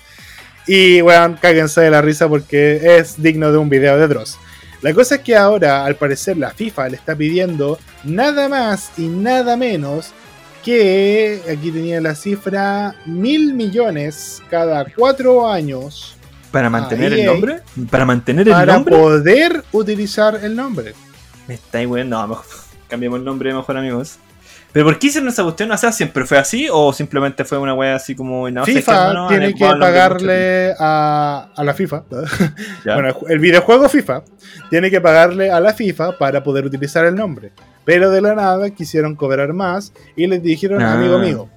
Y weón, cáguense de la risa porque es digno de un video de Dross. La cosa es que ahora, al parecer, la FIFA le está pidiendo nada más y nada menos que, aquí tenía la cifra, mil millones cada cuatro años ¿Para mantener el EA. nombre? ¿Para mantener el para nombre? poder utilizar el nombre. Me estáis weón. No, mejor, *laughs* cambiamos el nombre mejor, amigos. ¿Pero por qué hicieron esa cuestión? O sea, ¿siempre fue así? ¿O simplemente fue una wea así como... No, FIFA hermano, tiene que pagarle a, a la FIFA. *laughs* Bueno, el videojuego FIFA tiene que pagarle a la FIFA para poder utilizar el nombre. Pero de la nada quisieron cobrar más y les dijeron, Ah. amigo mío,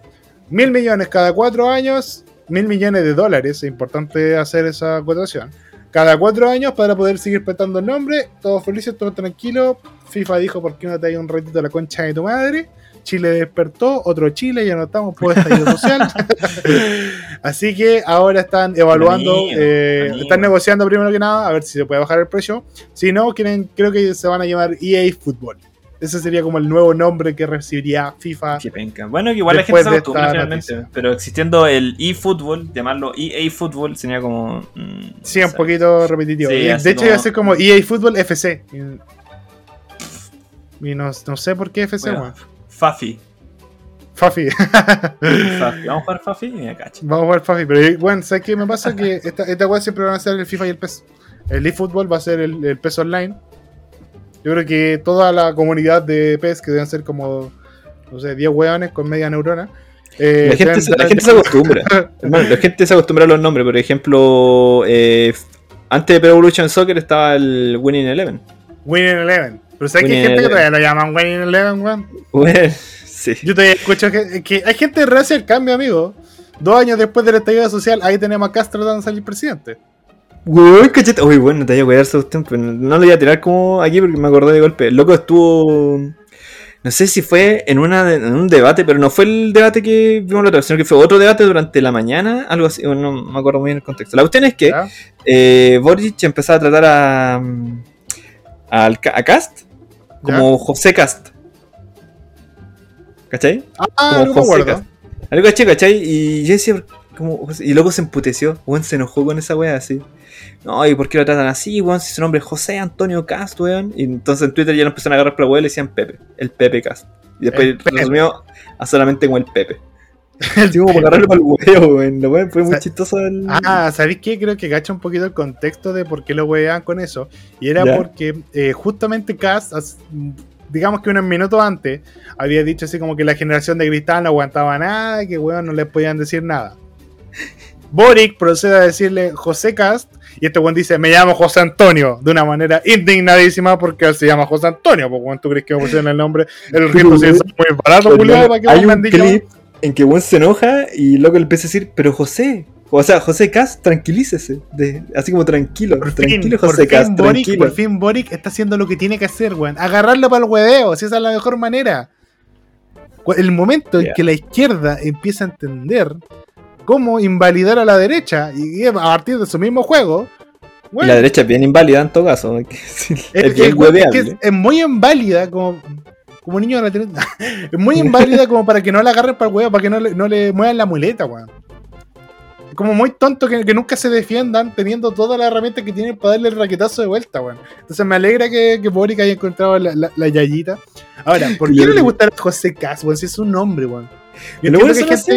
mil millones cada cuatro años, mil millones de dólares, es importante hacer esa acotación. Cada cuatro años para poder seguir prestando el nombre, todos felices, todos tranquilos. FIFA dijo, ¿por qué no te hay un ratito a la concha de tu madre? Chile despertó, otro Chile, ya no estamos por *laughs* estallido social. *laughs* Así que ahora están evaluando, Amigo, eh, amigo. están negociando primero que nada, a ver si se puede bajar el precio. Si no, quieren, creo que se van a llamar EA Football. Ese sería como el nuevo nombre que recibiría FIFA. Qué penca. Bueno, que igual la gente se acostumbra finalmente. Pero existiendo el eFootball, llamarlo EA Football sería como. mm, Sí, no un poquito repetitivo. Sí, Y así de hecho, como- iba a ser como EA Football FC. Y, no, no sé por qué FC, Bueno, weón. Fafi. Fafi. *laughs* Fafi. Vamos a jugar Fafi y me cacho. Vamos a jugar Fafi. Pero bueno, ¿sabes qué me pasa? Que esta, esta weá siempre van a ser el FIFA y el PES. El eFootball va a ser el, el PES Online. Yo creo que toda la comunidad de PES, que deben ser como, no sé, 10 weones con media neurona. eh, La gente, deben- se- la gente se acostumbra. *laughs* Hermano, la gente se acostumbra a los nombres. Por ejemplo, eh, antes de Pro Evolution Soccer estaba el Winning Eleven. Winning Eleven. Pero ¿sabes que hay gente que todavía lo llaman Winning Eleven, weón? *laughs* Sí. Yo todavía escucho que, que hay gente reacia al cambio, amigo. Dos años después del estallido social, ahí tenemos a Castro tratando de salir presidente. Uy, cachete. Uy, bueno, te voy a cuidar no lo voy a tirar como aquí porque me acordé de golpe. El loco estuvo. No sé si fue en, una de- en un debate, pero no fue el debate que vimos la otra vez, sino que fue otro debate durante la mañana, algo así, bueno, no me acuerdo muy bien el contexto. La cuestión es que eh, Boric empezó a tratar a, mm, al a Cast como José Cast. ¿Cachai? Ah, como no José. Cast. Algo caché, ¿cachai? Y yo decía, como, y luego se emputeció, weón, se enojó con esa wea así. No, ¿y por qué lo tratan así, weón? Si su nombre es José Antonio Cast, weón. Y entonces en Twitter ya lo empezaron a agarrar por la wea y le decían Pepe, el Pepe Cast. Y después resumió a solamente como el Pepe. *laughs* Así como para agarrarlo para el huevo, weón. Wea fue muy chistoso. El... Ah, ¿sabéis qué? Creo que cacha un poquito el contexto de por qué lo weaban con eso. Y era Ya. porque eh, justamente Cass, as- digamos que unos minutos antes, había dicho así como que la generación de cristal no aguantaba nada que weón no les podían decir nada. Boric procede a decirle José Cast y este weón dice, me llamo José Antonio, de una manera indignadísima porque él se llama José Antonio, porque weón, tú crees que me pusieron el nombre, el ritmo se hizo muy barato, hermano, para que hay un clip en que Juan se enoja y luego le empieza a decir, pero José, o sea, José Cast, tranquilícese. De, así como tranquilo, Por tranquilo José Cast, Boric, por fin Boric está haciendo lo que tiene que hacer, weón. Agarrarlo para el hueveo, si esa es la mejor manera. El momento en que la izquierda empieza a entender cómo invalidar a la derecha y a partir de su mismo juego, Y la derecha es bien inválida en todo caso. *laughs* es, bien es- es muy inválida como, como niño de la tele- Es *laughs* muy inválida como para que no la agarren para el huevo, para que no le, no le muevan la muleta, weón. Es como muy tonto que, que nunca se defiendan teniendo todas las herramientas que tienen para darle el raquetazo de vuelta, weón. Entonces me alegra que, que Boric haya encontrado la, la, la yayita. Ahora, ¿por qué no le gusta a José Cas, weón? Si es un nombre, weón. Yo entiendo que hay gente,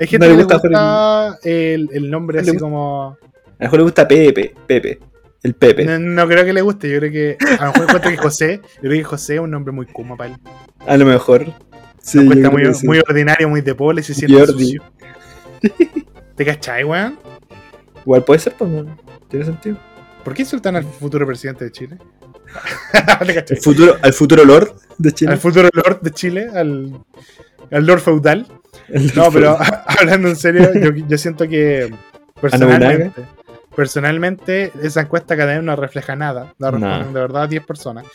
hay no le que le gusta gusta el, el nombre No así gusta. como... A lo mejor le gusta Pepe, Pepe. El Pepe. No, no creo que le guste, yo creo que a lo mejor encuentro que José, yo creo que José es un nombre muy kuma para él. A lo mejor. Sí, muy, ordinario, muy de pole, se siente sucio. ¿Te cachai, weón? Igual puede ser, pues, no. Tiene sentido. ¿Por qué insultan al futuro presidente de Chile? *laughs* ¿Te futuro, al futuro Lord de Chile. Al futuro Lord de Chile, al, al Lord feudal. No, pero *laughs* hablando en serio, yo, yo siento que personalmente, personalmente esa encuesta cada vez no refleja nada. No responden de verdad 10 personas.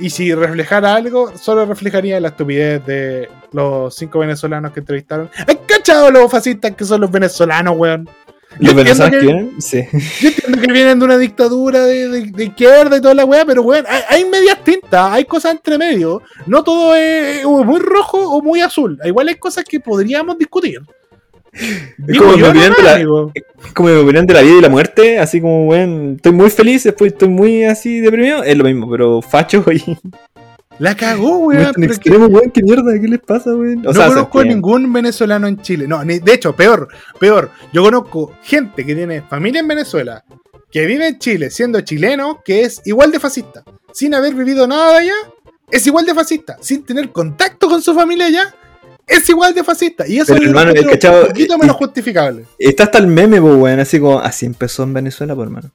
Y si reflejara algo, solo reflejaría la estupidez de los cinco venezolanos que entrevistaron. ¿Has cachado los fascistas que son los venezolanos, weón? ¿Los venezolanos vienen? Sí. Yo entiendo que vienen de una dictadura de, de- de izquierda y toda la weá, pero weón, hay, hay medias tintas, hay cosas entre medio. No todo es o muy rojo o muy azul. Igual hay cosas que podríamos discutir. Es como mi yo la- amigo. como mi opinión de la vida y la muerte, así como, weón, estoy muy feliz, después estoy muy así deprimido, es lo mismo, pero facho *laughs* y La cagó, weón. que extremo, weón, qué mierda, ¿qué les pasa, weón? O no sea, conozco a ningún venezolano en Chile. No, ni- de hecho, peor, peor. Yo conozco gente que tiene familia en Venezuela, que vive en Chile siendo chileno, que es igual de fascista. Sin haber vivido nada de allá, es igual de fascista. Sin tener contacto con su familia allá, es igual de fascista. Y eso Pero, es hermano, un el cachado- poquito y- menos justificable. Está hasta el meme, pues, weón, así como, así empezó en Venezuela, pues, hermano.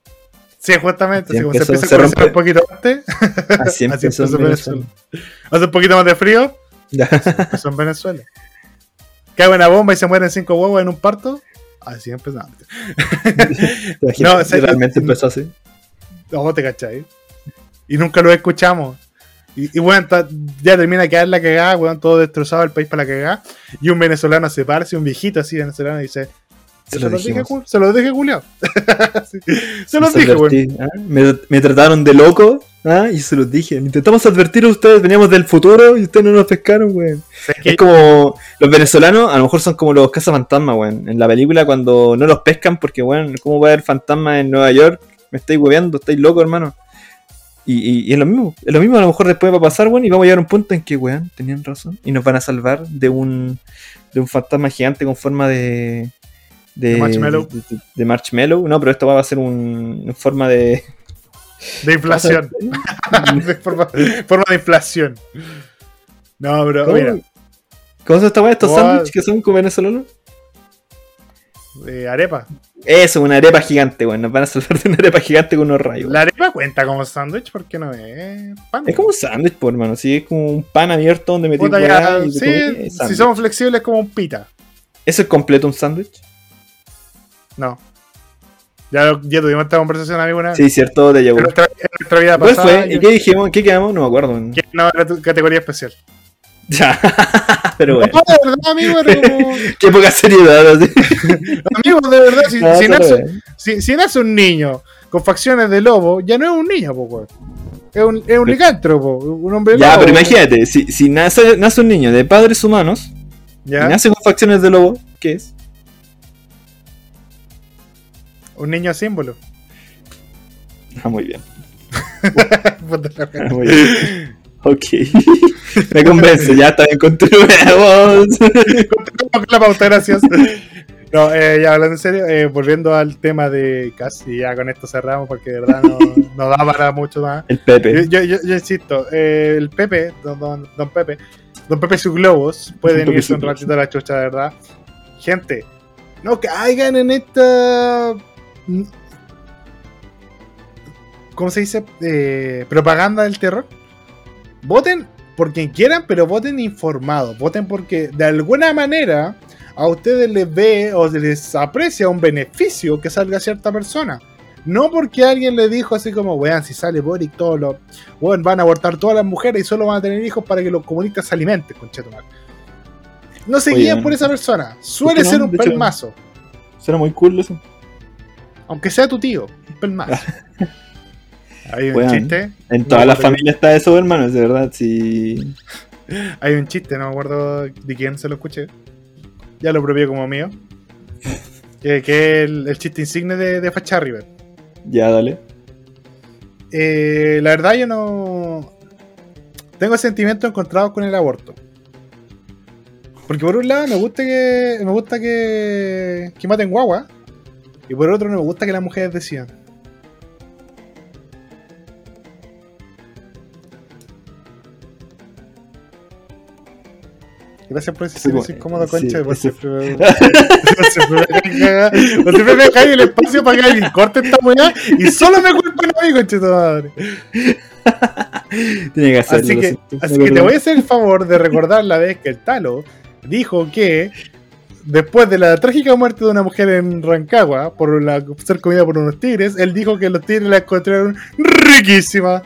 Sí, justamente. Sí, así como se empezó- empieza se a conocer rompe- un poquito antes. Así *laughs* empezó, empezó en Venezuela. Hace un poquito más de frío, *laughs* Ya. empezó en Venezuela. Cae una bomba y se mueren cinco huevos en un parto. Así empezó. *laughs* ¿Te imaginas? No, o sea, realmente empezó así. No, te cachai. Y nunca lo escuchamos. Y, y bueno, ta- ya termina de quedar la cagada, weón, todo destrozado el país para la cagada. Y un venezolano se parece, un viejito así venezolano, y dice: Se Se lo los dije, se los dije, Julio. *laughs* Sí, se los dije, weón. ¿ah? me, me trataron de loco, ¿ah? y se los dije. Intentamos advertir a ustedes, veníamos del futuro y ustedes no nos pescaron, weón. Es que- Es como los venezolanos, a lo mejor son como los cazafantasmas, weón. En la película cuando no los pescan porque, weón, ¿cómo va a haber fantasmas en Nueva York? Me estáis hueveando, estáis loco, hermano. Y, y- y es lo mismo. Es lo mismo a lo mejor después va a pasar, weón, y vamos a llegar a un punto en que, weón, tenían razón. Y nos van a salvar de un, de un fantasma gigante con forma de. De, De marshmallow. De, de- de marshmallow. No, pero esto va a ser un, en forma de. De inflación. *laughs* de forma, forma de inflación. No, pero ¿Cómo, mira, ¿Cómo se esta weá? ¿Estos sándwiches que son con venezolanos? Eh, arepa. Eso, una arepa gigante, weón. Nos van a salvar de una arepa gigante con unos rayos. La arepa cuenta como sándwich porque no es pan. Es como un sándwich, por hermano. Sí, es como un pan abierto donde metí y sí, es si somos flexibles es como un pita. ¿Eso es completo un sándwich? No. Ya, lo- ya tuvimos esta conversación, amigo, una Sí, cierto, de en, yogur. nuestra, en nuestra vida ¿Cuál pasada. fue? ¿Y qué dijimos? ¿Qué quedamos? No me acuerdo. que no era tu categoría especial. Ya. *laughs* Pero bueno. No, de verdad, amigo, como- *laughs* Qué poca seriedad. así. *laughs* amigo, de verdad, si, No, si pero nace, bueno. si, si nace un niño con facciones de lobo, ya no es un niño, po, weón. Es un, es un Pero- licántropo, un hombre Ya, lobo. pero imagínate, si, si nace, nace un niño de padres humanos ¿Ya? y nace con facciones de lobo, ¿qué es? Un niño símbolo. Ah, muy bien. Ah, muy bien. Ok. Me convence, ya está bien, continuemos. Con la pauta, gracias. No, eh, ya hablando en serio, eh, volviendo al tema de casi ya con esto cerramos porque de verdad no, no da para mucho más. El Pepe. yo, yo- yo insisto, eh, el Pepe, don, don, don Pepe, don Pepe y sus globos pueden Pepe irse un ratito a la chucha, de verdad. Gente, no caigan en esta. ¿Cómo se dice? Eh, propaganda del terror. Voten por quien quieran, pero voten informados. Voten porque de alguna manera a ustedes les ve o les aprecia un beneficio que salga cierta persona. No porque alguien le dijo así como, weón, si sale Boric, todos los. Weón, van a abortar todas las mujeres y solo van a tener hijos para que los comunistas se alimenten, conchetumar. No se guían por esa persona. Suele ser un pelmazo. Suena muy cool eso. Aunque sea tu tío, un pelmazo. *laughs* Hay un chiste. En No, todas las porque- familias está eso, hermanos, de verdad. Sí. *laughs* Hay un chiste, no me acuerdo de quién se lo escuché. Ya lo propio como mío. Que, *laughs* que es el, el chiste insigne de, de Facha River. Ya, dale. Eh, la verdad, yo no. Tengo sentimientos encontrados con el aborto. Porque por un lado me gusta que. Me gusta que. que maten guagua. Y por otro no me gusta que las mujeres decidan. Gracias por ese Sí, silencio incómodo, sí, concha. me- *laughs* por siempre me por siempre me cae el espacio para que alguien corte esta weá y solo me culpan a mí, concha madre. Tiene que hacerlo. Así que, así que te voy a hacer el favor de recordar la vez que el Talo dijo que después de la trágica muerte de una mujer en Rancagua por la, ser comida por unos tigres, él dijo que los tigres la encontraron riquísima.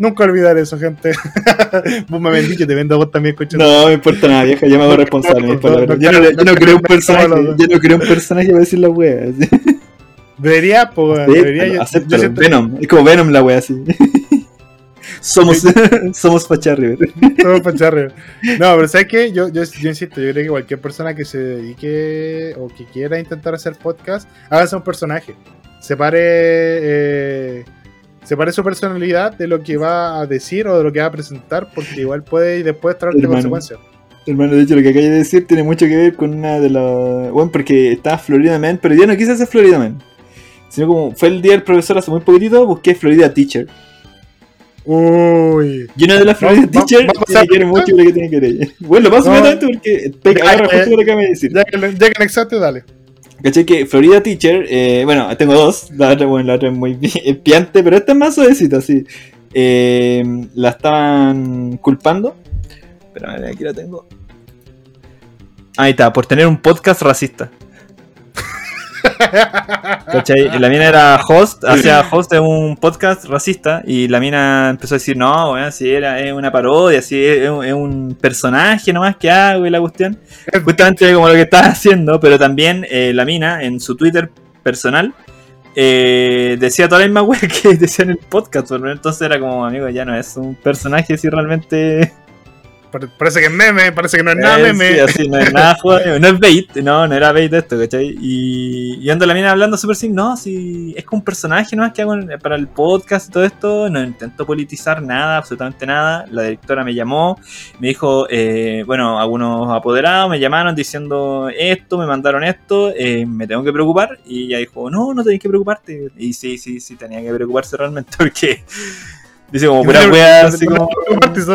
Nunca olvidar eso, gente. *laughs* vos me dicho, te vendo a vos también, coche. No me importa nada, vieja, yo me hago responsable. no, no, yo, no, yo creo un personaje, yo no creo un personaje para decir la wea. así. Debería, pues, Sí, debería. yo- yo acéptalo, siento- Venom, es como Venom la wea así. *laughs* somos, *laughs* somos Pacha River. Todo pa' charrer. No, pero ¿sabes qué? Yo, yo, yo insisto, yo creo que cualquier persona que se dedique o que quiera intentar hacer podcast, hágase un personaje. Separe, eh, separe su personalidad de lo que va a decir o de lo que va a presentar, porque igual puede después traerte Hermano. consecuencias. Hermano, de hecho, lo que acabas de decir tiene mucho que ver con una de las. Bueno, porque estaba Florida Man, pero yo no quise hacer Florida Man. Sino como fue el día del profesor hace muy poquitito, busqué Florida Teacher. Uy. Y una de las Florida Vamos- Teacher vamos a tiene que ver hacer- mucho lo que tiene que ver. Bueno, lo paso No. inmediatamente porque agarra justo lo que de decir. Ya que, ya que anexaste, dale. ¿Cachai? Que Florida Teacher, eh, bueno, tengo dos. La otra, bueno, la otra es muy *laughs* pi- piante, pero esta es más suavecita, así. Eh, la estaban culpando. Espérame, aquí la tengo. Ahí está, por tener un podcast racista. *laughs* ¿Cachai? La mina era host, hacía host de un podcast racista y la mina empezó a decir, no, bueno, si era es una parodia, si es, es un- personaje nomás que hago y la cuestión. Justamente como lo que estaba haciendo, pero también eh, la mina en su Twitter personal eh, decía toda la misma wea *laughs* que decía en el podcast, entonces era como, amigo, ya no es un personaje si realmente Parece que es meme, parece que no es nada Eh, meme. sí, así, no es nada *laughs* no es bait, no, no era bait esto, ¿cachai? Y, y ando la mina hablando súper sin, no, si es como un personaje nomás que hago para el podcast y todo esto, no intento politizar nada, absolutamente nada. La directora me llamó, me dijo, eh, bueno, algunos apoderados me llamaron diciendo esto, me mandaron esto, eh, me tengo que preocupar. Y ella dijo, no, no tenés que preocuparte. Y sí, sí, sí, tenía que preocuparse realmente *laughs* porque... Dice como pura wea, así como...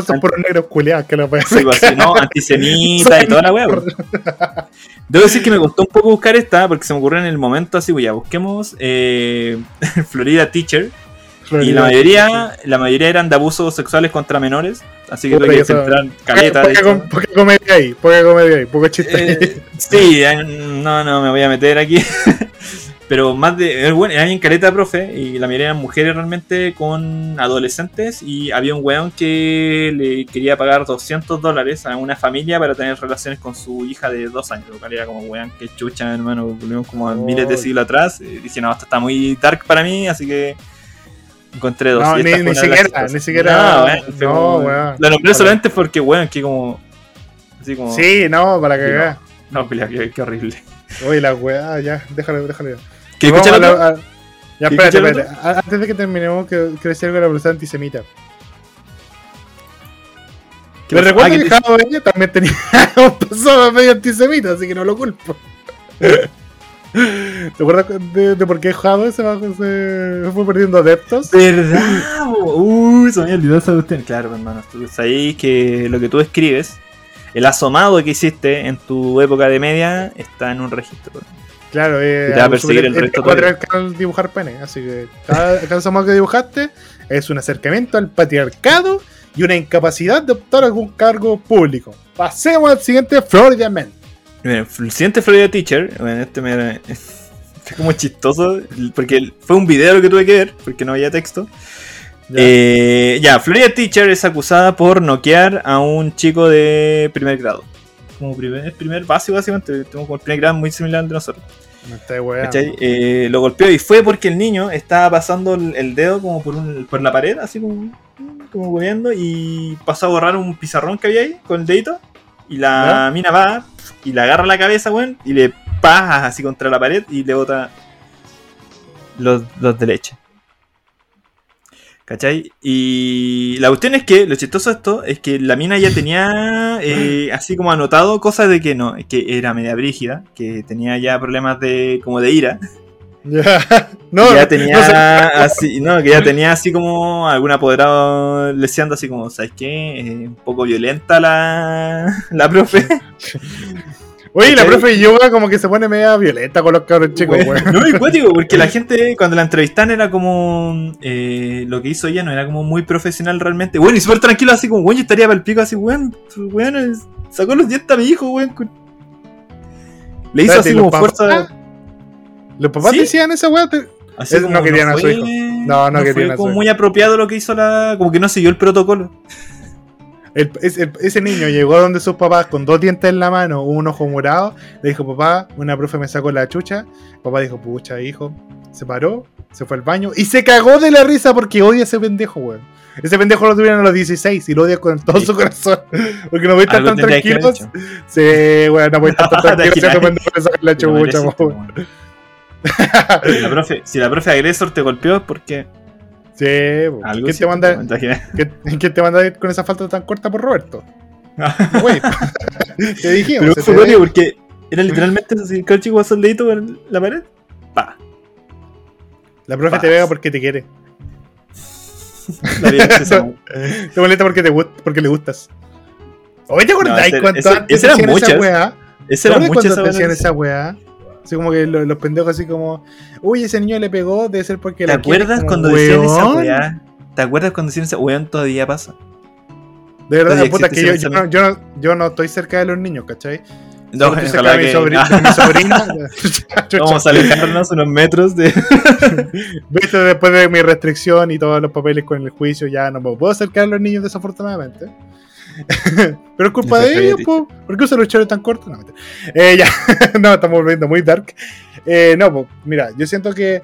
Son puros negros culiados que lo pueden Sí, pues, así, ¿no? Antisemita y toda la weá. pues. *laughs* Debo decir que me costó un poco buscar esta porque se me ocurrió en el momento así, ya busquemos eh, *laughs* Florida Teacher. Y la mayoría, la mayoría eran de abusos sexuales contra menores. Así que tuve que centrar caleta. de Poca, com- poca comedia ahí, poca comedia ahí, poco chiste ahí. Eh, sí, eh, no, no me voy a meter aquí. *laughs* Pero más de. Bueno, eran en caleta, profe. Y la mayoría eran mujeres realmente con adolescentes. Y había un weón que le quería pagar 200 dólares a una familia para tener relaciones con su hija de dos años. Lo cual era como weón, que chucha, hermano. Volvimos como a Oh. miles de siglos atrás. Y dije, no, esto está muy dark para mí. Así que. Encontré dos. No, ni- ni siquiera, ni siquiera- No, weón, no, como- weón. Lo nombré solamente porque, weón, que como. Así como. Sí, no, para cagar. No, culiao, qué, qué horrible. Oye, la weá, ya, déjalo, déjalo. ya. ¿Qué Vamos escucha a la- a- Ya, ¿Qué espérate, espérate. Antes de que terminemos, que algo de la profesora antisemita. ¿Qué Me recuerdo Ah, que que Jado ella también tenía *laughs* un pasado medio antisemita, así que no lo culpo. *laughs* ¿Te acuerdas de, de por qué Jado se, se fue perdiendo adeptos? ¿Verdad? Uy, se me olvidado esa cuestión. Claro, hermano, tú sabes que lo que tú escribes, el asomado que hiciste en tu época de media, está en un registro. Claro, eh, te va a algo perseguir súper- el resto patriarcal dibujar pene, así que cada, *laughs* cada que dibujaste es un acercamiento al patriarcado y una incapacidad de optar a algún cargo público. Pasemos al siguiente Florida Man. El siguiente Florida Teacher, bueno, este me fue *laughs* como chistoso, porque fue un video lo que tuve que ver, porque no había texto. Ya. Eh, ya, Florida Teacher es acusada por noquear a un chico de primer grado. Como primer, primer básico, básicamente. Tengo como el primer grado muy similar al de nosotros. Eh, lo golpeó y fue porque el niño estaba pasando el, el dedo como por, un- por la pared, así como, como moviendo, y pasó a borrar un pizarrón que había ahí con el dedito. Y la mina va y le agarra la cabeza, weón, y le paja así contra la pared y le bota los, los de leche. ¿Cachai? Y la cuestión es que, lo chistoso de esto, es que la mina ya tenía *laughs* eh, así como anotado cosas de que no, que era media brígida, que tenía ya problemas de como de ira. Ya. *laughs* No, ya no tenía sé. así, no, que ya tenía así como algún apoderado leseando así como, ¿sabes qué? Eh, un poco violenta la, *laughs* la profe. Oye, la profe de yoga como que se pone media violenta con los cabros chicos, weón. No, y cuático, porque la *laughs* gente cuando la entrevistan era como. eh, lo que hizo ella no era como muy profesional realmente. Bueno, y súper tranquilo, así como, weón, yo estaría para el pico, así, weón, es- sacó los dientes a mi hijo, con- Le hizo Espérate, así ¿y como fuerza. ¿Los papás ¿Sí? decían esa weá? Te- Así Es- no querían a su fue- hijo. No, no fue querían a su como hijo. muy apropiado lo que hizo la. Como que no siguió el protocolo. El- ese niño llegó donde sus papás con dos dientes en la mano, un ojo morado. Le dijo, papá, una profe me sacó la chucha. Papá dijo, pucha, hijo. Se paró, se fue al baño y se cagó de la risa porque odia a ese pendejo, weón. Ese pendejo lo tuvieron a los 16 y lo odia con todo Sí. su corazón. *laughs* Porque no voy a estar tan tranquilos. Sí, weón, no voy a estar tan *laughs* tranquilos a la chucha, weón. Si la profe, si la profe agresor te golpeó es porque Sí, algo ¿Quién te manda. *laughs* ¿quién, quién te manda con esa falta tan corta por Roberto? *laughs* Güey, *laughs* te dijimos. Pero fue te- porque era literalmente así, el chico pasó el dedito por la pared. Pa. La profe te vega porque te quiere. Te molesta porque, te porque le gustas. Oye, ¿te No, acordás ese- cuánto ese- antes ese eran decían esa weá? ¿Te Esa era mucha esa esa weá? Así como que lo- los, pendejos así como, uy, ese niño le pegó, debe ser porque ¿Te la quiere", acuerdas como, cuando decían esa weá? ¿Te acuerdas cuando decían esa weón todavía pasa? De verdad, Todavía puta, que yo, no, yo, no, yo no estoy cerca de los niños, ¿cachai? No, estoy cerca mi, *laughs* de mi sobrina. *laughs* Vamos a alejarnos unos metros de. *laughs* Viste, después de mi restricción y todos los papeles con el juicio, ya no me puedo acercar a los niños desafortunadamente. *laughs* Pero es culpa de ellos, po. ¿por qué usan los chores tan cortos? No, eh, ya, *laughs* no, estamos volviendo muy dark. Eh, no, pues, mira, yo siento que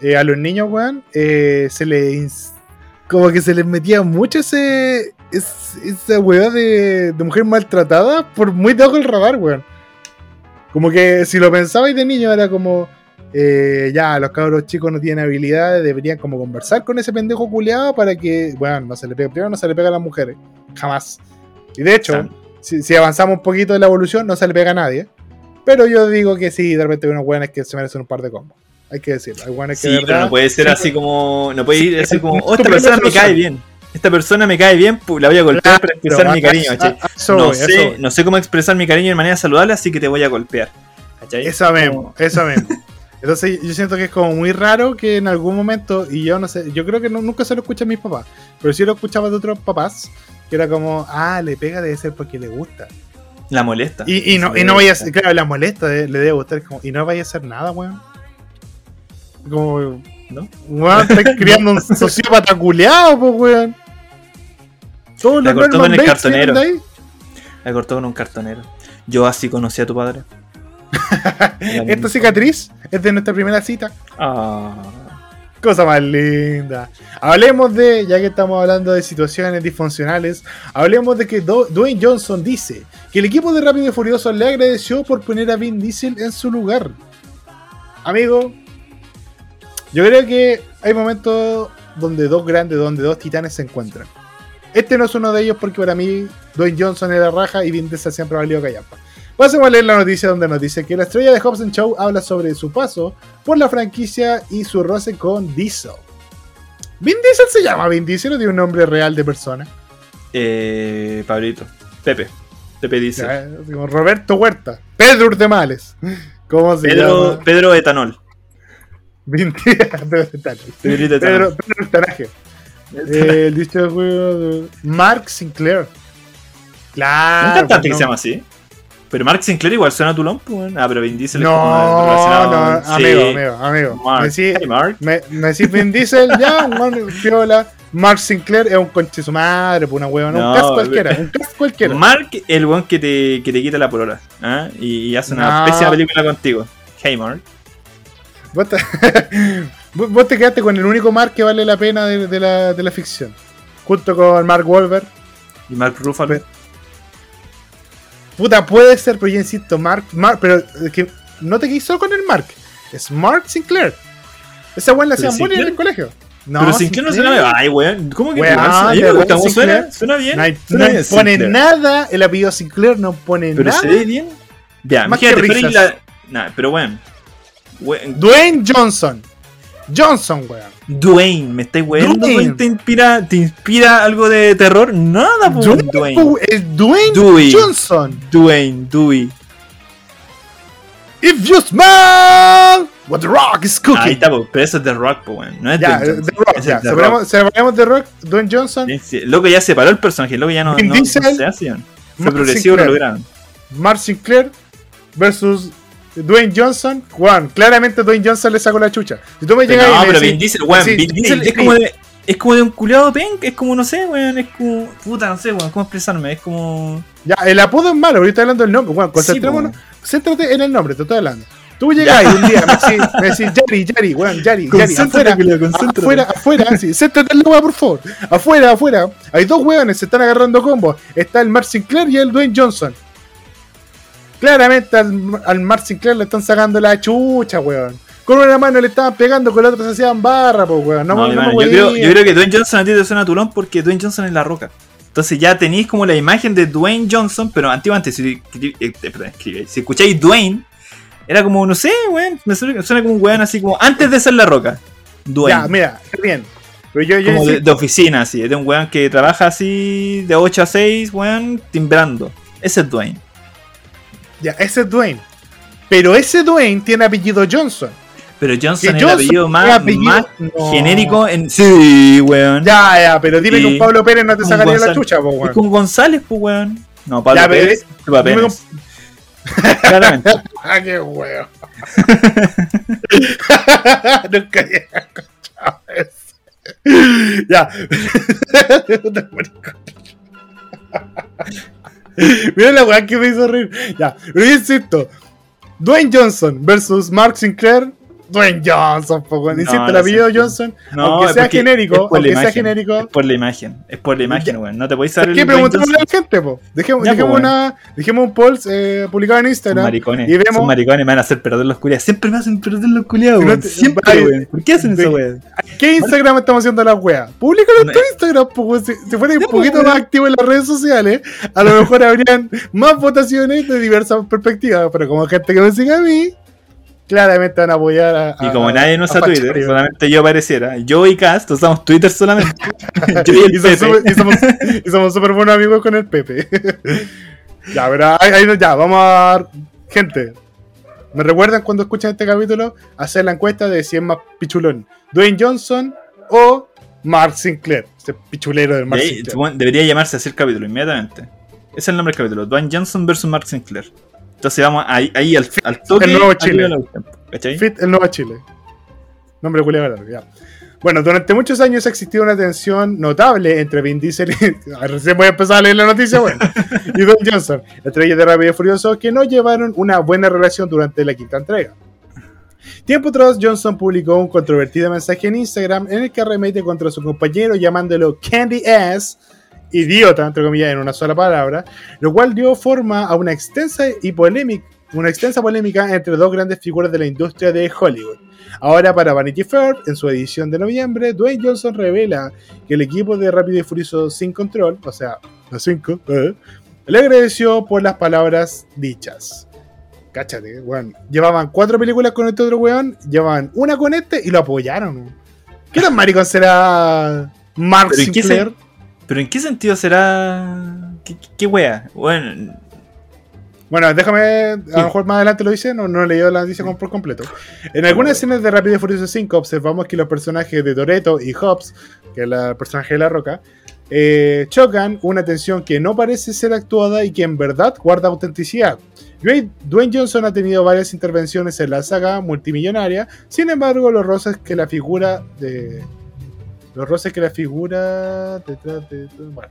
eh, a los niños, weón, eh, se les. Como que se les metía mucho ese, es, esa weá de, de mujer maltratada por muy debajo del radar, weón. Como que si lo pensabais de niño era como, eh, ya, los cabros chicos no tienen habilidades, deberían como conversar con ese pendejo culiado para que, bueno, no se le pega, primero no se le pega a las mujeres, jamás. Y de hecho, si, si avanzamos un poquito en la evolución, no se le pega a nadie. Pero yo digo que sí, de repente hay unos weones que se merecen un par de combos. Hay que decirlo. Hay weones que Sí, de pero no puede ser sí, así como. No puede ir así como. Oh, esta persona me cae solución". bien. Esta persona me cae bien, la voy a golpear para expresar mi cariño, No sé, no sé cómo expresar mi cariño de manera saludable, así que te voy a golpear. ¿Cachai? Eso mismo, eso mismo. *laughs* Entonces yo siento que es como muy raro que en algún momento, y yo no sé, yo creo que no- nunca se lo escucha a mis papás, pero sí lo escuchaba de otros papás, que era como, ah, le pega debe ser porque le gusta. La molesta. Y, y no, y no vaya a ser, claro, la molesta, de- le debe gustar, como, y no vaya a hacer nada, weón. Como, ¿No? weón, estás *laughs* criando un sociópata culeado, pues, weón. Todos La cortó con el cartonero. La cortó con un cartonero. Yo así conocí a tu padre. *laughs* Esta cicatriz es de nuestra primera cita. Ah. Cosa más linda. Hablemos de, ya que estamos hablando de situaciones disfuncionales, hablemos de que Do- Dwayne Johnson dice que el equipo de Rápido y Furioso le agradeció por poner a Vin Diesel en su lugar. Amigo, yo creo que hay momentos donde dos grandes, donde dos titanes se encuentran. Este no es uno de ellos porque para mí Dwayne Johnson era raja y Vin Diesel siempre ha valido callampa. Pasemos a leer la noticia donde nos dice que la estrella de Hobbs Show habla sobre su paso por la franquicia y su roce con Diesel. ¿Vin Diesel se llama Vin Diesel o tiene un nombre real de persona? Eh, Pablito. Pepe. Pepe. Ya, como Roberto Huerta. Pedro Urtemales. ¿Cómo se Pedro, llama? Pedro Etanol. Vin *laughs* Diesel. Pedrito Etanol. Pedro, Pedro Urtanaje. Eh, el dicho de juego de Mark Sinclair. Claro. un cantante que pues, se llama así. Pero Mark Sinclair igual suena a Tulón, pues. Ah, pero Vin Diesel es No, como relacionado. no, sí. amigo, amigo, amigo. Mark. Me decís, Hey, Mark. me, me decís Vin Diesel, ya, *laughs* man piola. Mark Sinclair es un conche su madre, pues una huevona. No, un cast cualquiera, un cast cualquiera. Mark, el weón que te, que te quita la polola. ¿ah? Y, y hace una No. pésima película contigo. Hey, Mark. Vos te, *laughs* vos- vos te quedaste con el único Mark que vale la pena de, de la, de la ficción. Junto con Mark Wahlberg. Y Mark Ruffalo. Puta, puede ser, pero yo insisto, Mark, Mark, pero que no te quiso con el Mark. Es Mark Sinclair. Esa weón la ¿Pero hacían bullying en el colegio. No, pero Sinclair no suena. Ay, weón. ¿Cómo que Weón, me gusta. ¿Cómo suena? Sinclair. ¿Suena bien? No, hay- Suena no bien, pone Sinclair. nada, el apellido Sinclair no pone Pero nada. se ve bien. Ya, Más imagínate, que risas. la. Nah, pero weón. Weón, Dwayne Johnson. Johnson, weón. Dwayne, ¿me estáis? Dwayne. Dwayne te inspira, ¿Te inspira algo de terror? Nada, po, Dwayne, Dwayne. es Dwayne Dewey. Johnson. Dwayne, Dewey. If you smell what the rock is cooking. Ahí está, pero eso es The Rock, po, weón. No es Ya, Dwayne The Rock, ese ya. es The Separamos, Rock. separamos The Rock, Dwayne Johnson, loco ya separó el personaje, loco ya no, no, no se hace, weón. Fue progresivo, lo lograron. Mark Sinclair versus Dwayne Johnson. Juan, claramente Dwayne Johnson le sacó la chucha. Si tú me Pero llegas no, y me pero decís- Vin Diesel, weón, sí, Vin sí, Diesel sí, es como de. Es como de un culiado penk, es como, no sé, weón, es como. Puta, no sé, weón, cómo expresarme, es como. Ya, el apodo es malo, estoy hablando del nombre. Sí, concentrémonos. po. Céntrate en el nombre, te estoy hablando. Tú llegas y un día me decís, me decís, Yari, Yari, weón, Yari, Yari, afuera, afuera, afuera, sí, céntrate en la weá, por favor. Afuera, afuera. Hay dos weones, se están agarrando combos. Está el Mark Sinclair y el Dwayne Johnson. Claramente al, al Mark Sinclair le están sacando la chucha, weón. Con una mano le estaban pegando, con la otra se hacían barra, pues, weón. No, No, no, yo, creo, yo creo que Dwayne Johnson a ti te suena tulón porque Dwayne Johnson es la roca. Entonces ya tenéis como la imagen de Dwayne Johnson, pero antiguamente, si, eh, perdón, escribí, si escucháis Dwayne, era como, no sé, weón, me suena, suena como un weón así como antes de ser la roca. Dwayne. Ya, mira, está bien. Pero yo, yo como de, de oficina, así, de un weón que trabaja así de 8 a 6, weón, timbrando. Ese es Dwayne. Ya, ese es Dwayne. Pero ese Dwayne tiene apellido Johnson. Pero Que Johnson es el apellido es más, apellido- más No. genérico en. Sí, weón. Ya, ya, pero dime que un Pablo Pérez no te sacaría la chucha, po, Es weón. con González, pues, weón. No, Pablo Ya, pero- Pérez, dime penes. Claramente. *laughs* Ah, qué huevo. *laughs* Nunca había escuchado eso. Ya. *laughs* *laughs* Mira la weá que me hizo reír. Ya, pero insisto. Dwayne Johnson versus Mark Sinclair. Dwayne Johnson, po, Insisto, el apellido. Johnson, No, aunque sea genérico, aunque sea genérico. Es por la imagen. Es por la imagen, weón. No te podéis saber ¿Por qué preguntémosle a la gente, po? Dejemos, Ya, dejemos, po, una, dejemos un poll eh, publicado en Son Instagram. maricones. y vemos- Son maricones, me van a hacer perder los culiados. Siempre me hacen perder los culiados, no weón. te- Siempre, weón. ¿Por qué hacen de- eso, weón? ¿Qué Instagram estamos haciendo la wea? Públicalo en tu No. Instagram, po, weón. Si, si fuera un poquito más activo en las redes sociales, a lo mejor habrían más votaciones de diversas perspectivas. Pero como gente que me sigue a mí, claramente van a apoyar a. Y a- como nadie no usa Twitter, Pachario. solamente yo apareciera. Yo y Cast usamos Twitter solamente. *laughs* yo y el y, Pepe. y somos, y somos súper buenos amigos con el Pepe. *laughs* ya, pero ahí, ya, vamos a. Gente, ¿me recuerdan cuando escuchan este capítulo? Hacer la encuesta de si es más pichulón: Dwayne Johnson o Mark Sinclair. Ese pichulero del De Mark Sinclair. debería llamarse así el capítulo inmediatamente. Ese es el nombre del capítulo. Dwayne Johnson versus Mark Sinclair. Entonces vamos ahí, ahí al, al toque. El nuevo Chile. Fit el Nuevo Chile. Nombre culiado ya. Bueno, durante muchos años ha existido una tensión notable entre Vin Diesel y. *laughs* Ah, Recién voy a empezar a leer la noticia, bueno. *laughs* y Don Johnson, entre ellos de Rápido y Furioso, que no llevaron una buena relación durante la quinta entrega. Tiempo atrás, Johnson publicó un controvertido mensaje en Instagram en el que arremete contra su compañero llamándolo Candy Ass, idiota, entre comillas, en una sola palabra, lo cual dio forma a una extensa y polémica, una extensa polémica entre dos grandes figuras de la industria de Hollywood. Ahora para Vanity Fair, en su edición de noviembre, Dwayne Johnson revela que el equipo de Rápido y Furioso Sin Control, o sea, los 5, le agradeció por las palabras dichas. Cáchate, weón. Llevaban cuatro películas con este otro weón, llevaban una con este y lo apoyaron. ¿Qué tan maricón será Mark Pero ¿en qué Sinclair? Pero ¿en qué sentido será. ¿Qué, wea? Bueno, Bueno, déjame, a lo mejor más adelante lo dice, no, no he leído la noticia por completo. En algunas escenas de Rápido y Furioso 5 observamos que los personajes de Toretto y Hobbs, que es el personaje de La Roca, eh, chocan una tensión que no parece ser actuada y que en verdad guarda autenticidad. Dwayne Dwayne Johnson ha tenido varias intervenciones en la saga multimillonaria, sin embargo los roces que la figura de... Los roces que la figura detrás de... Bueno.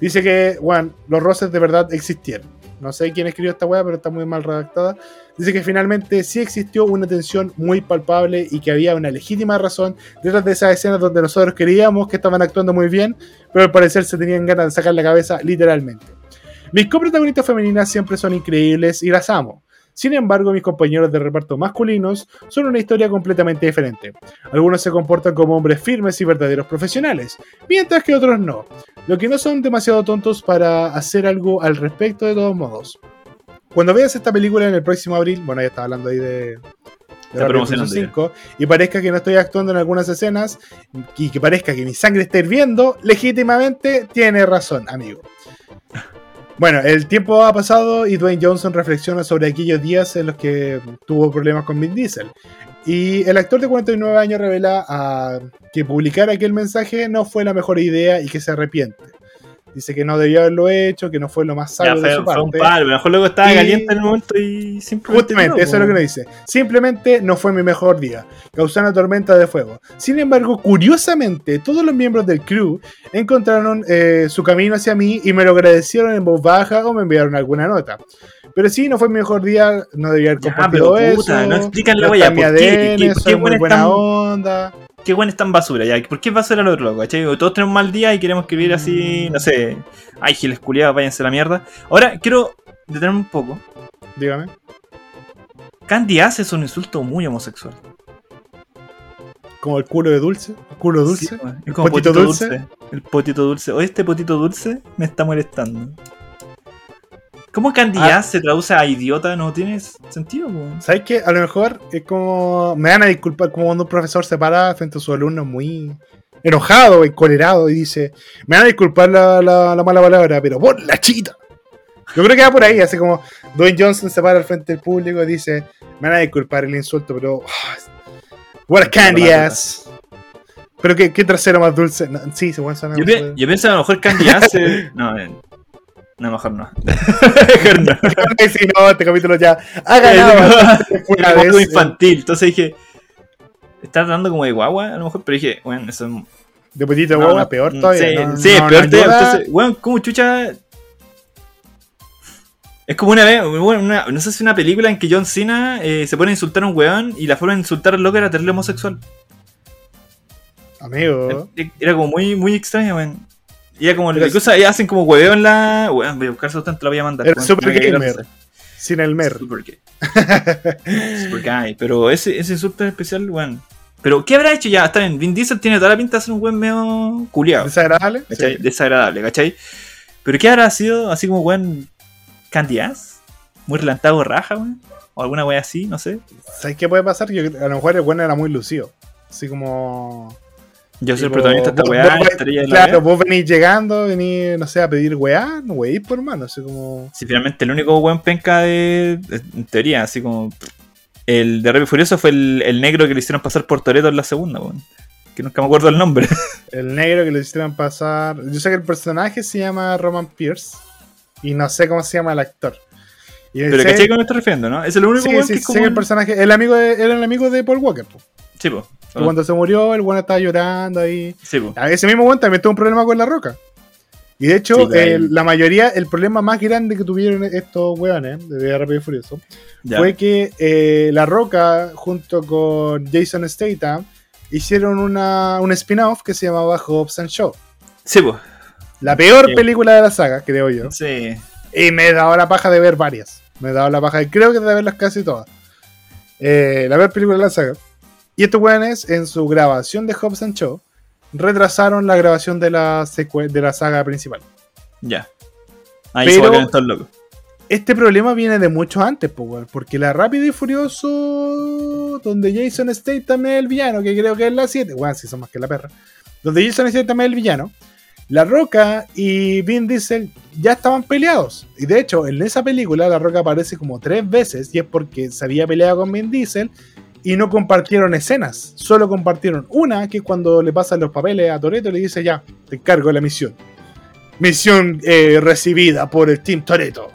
Dice que, bueno, los roces de verdad existieron. No sé quién escribió esta weá, pero está muy mal redactada. Dice que finalmente sí existió una tensión muy palpable y que había una legítima razón detrás de esas escenas donde nosotros creíamos que estaban actuando muy bien, pero al parecer se tenían ganas de sacar la cabeza literalmente. Mis coprotagonistas femeninas siempre son increíbles y las amo. Sin embargo, mis compañeros de reparto masculinos son una historia completamente diferente. Algunos se comportan como hombres firmes y verdaderos profesionales, mientras que otros no, lo que no son demasiado tontos para hacer algo al respecto de todos modos. Cuando veas esta película en el próximo abril, bueno, ya estaba hablando ahí de, de Rápido y promocionando Furioso 5, y parezca que no estoy actuando en algunas escenas y que parezca que mi sangre está hirviendo, legítimamente tiene razón, amigo. Bueno, el tiempo ha pasado y Dwayne Johnson reflexiona sobre aquellos días en los que tuvo problemas con Vin Diesel. Y el actor de 49 años revela ah, que publicar aquel mensaje no fue la mejor idea y que se arrepiente. Dice que no debió haberlo hecho, que no fue lo más ya sabio de fue, su fue un parte. palo. A lo mejor luego estaba Y- caliente en el momento y simplemente. Justamente, no, eso es lo que nos dice. Simplemente no fue mi mejor día. Causó una tormenta de fuego. Sin embargo, curiosamente, todos los miembros del crew encontraron eh, su camino hacia mí y me lo agradecieron en voz baja o me enviaron alguna nota. Pero sí, no fue mi mejor día, no debía haber Ya, compartido pero eso. puta, no explican la no ¿por qué? ADN, ¿Qué- por qué soy muy buena onda. Qué bueno es tan basura, ya. ¿Por qué es basura el otro loco? ¿cachai? Todos tenemos un mal día y queremos escribir así, no sé. Ay, giles culiados, váyanse a la mierda. Ahora, quiero detenerme un poco. Dígame. Candy Ass es un insulto muy homosexual. Como el culo de dulce. el Culo dulce. Sí, ¿Potito potito, dulce? dulce? El potito dulce. O este potito dulce me está molestando. ¿Cómo Candy Ah. Ass se traduce a idiota? No tiene sentido, weón. ¿Sabes qué? A lo mejor es como. Me van a disculpar como cuando un profesor se para frente a sus alumnos muy enojado, encolerado y dice: Me van a disculpar la, la- la mala palabra, pero por la chita. Yo creo que va por ahí, así como Dwayne Johnson se para al frente del público y dice: Me van a disculpar el insulto, pero. ah, what a candy ass. Pero qué, qué trasero más dulce. No, sí, se puede sonar. Yo, yo pienso a lo mejor Candy Ass. *laughs* No, eh, no, mejor no. mejor no. *laughs* Sí, no, este capítulo ya ha ganado. Es Una vez, infantil. Entonces dije. Está tratando como de guagua, a lo mejor, pero dije, bueno, eso es. De potito de no, guagua, no, peor todavía. Sí, no- sí, peor todavía. Entonces, weón, como chucha. Es como una vez, bueno, una- no sé si una película en que John Cena eh, se pone a insultar a un weón y la forma de insultar al loco era terrible homosexual. Amigo. Era como muy, muy extraño, weón. Y era como, incluso ahí hacen como hueveo en la. Weón, voy a buscar eso, te lo voy a mandar. Era weón, super la gamer. Sin el mer. Super gay. Super gay. Pero ese, ese en especial, weón. Pero, ¿qué habrá hecho ya? Está bien, Vin Diesel tiene toda la pinta de ser un weón medio culiado. ¿Desagradable? ¿cachai? Sí. Desagradable, ¿cachai? Pero ¿qué habrá sido así como weón Candy Ass? Muy relantado raja, weón. O alguna wea así, no sé. ¿Sabes qué puede pasar? Yo, a lo mejor el bueno era muy lucido. Así como. Yo soy el protagonista de esta weá, vos- estrella de la Claro, weá. vos venís llegando, venís, no sé, a pedir weá, no weís por mano, así como. Si finalmente el único weón penca de. En teoría, así como. El de Rápido Furioso fue el, el negro que le hicieron pasar por Toreto en la segunda, weón. Que nunca me acuerdo el nombre. *laughs* El negro que le hicieron pasar. Yo sé que el personaje se llama Roman Pierce. Y no sé cómo se llama el actor. Y Pero sé- ¿cachai cómo me estoy refiriendo, no? Es el único Sí, weón sí, que es como. el personaje. El amigo de, era el amigo de Paul Walker. po. Sí, po. Cuando se murió, el bueno estaba llorando ahí. Sí, po. A ese mismo weón también tuvo un problema con la roca. Y de hecho, Sí, el- la mayoría, el problema más grande que tuvieron estos weones de Rápido y Furioso Ya. fue que eh, La Roca, junto con Jason Statham, hicieron una, un spin-off que se llamaba Hobbs and Shaw. Sí, po. La peor Sí. película de la saga, creo yo. Sí. Y me he dado la paja de ver varias. Me he dado la paja, y creo que de verlas casi todas. Eh, la peor película de la saga. Y estos weones, en su grabación de Hobbs and Shaw, retrasaron la grabación de la, de la saga principal. Ya. Ahí Pero- se todos locos. Este problema viene de mucho antes, po, weón, porque la Rápido y Furioso, donde Jason Statham es el villano, que creo que es la 7, bueno, si son más que la perra, donde Jason Statham es el villano, La Roca y Vin Diesel ya estaban peleados. Y de hecho, en esa película La Roca aparece como tres veces y es porque se había peleado con Vin Diesel y no compartieron escenas, solo compartieron una, que es cuando le pasan los papeles a Toreto y le dice ya, te encargo de la misión. Misión eh, recibida por el Team Toreto.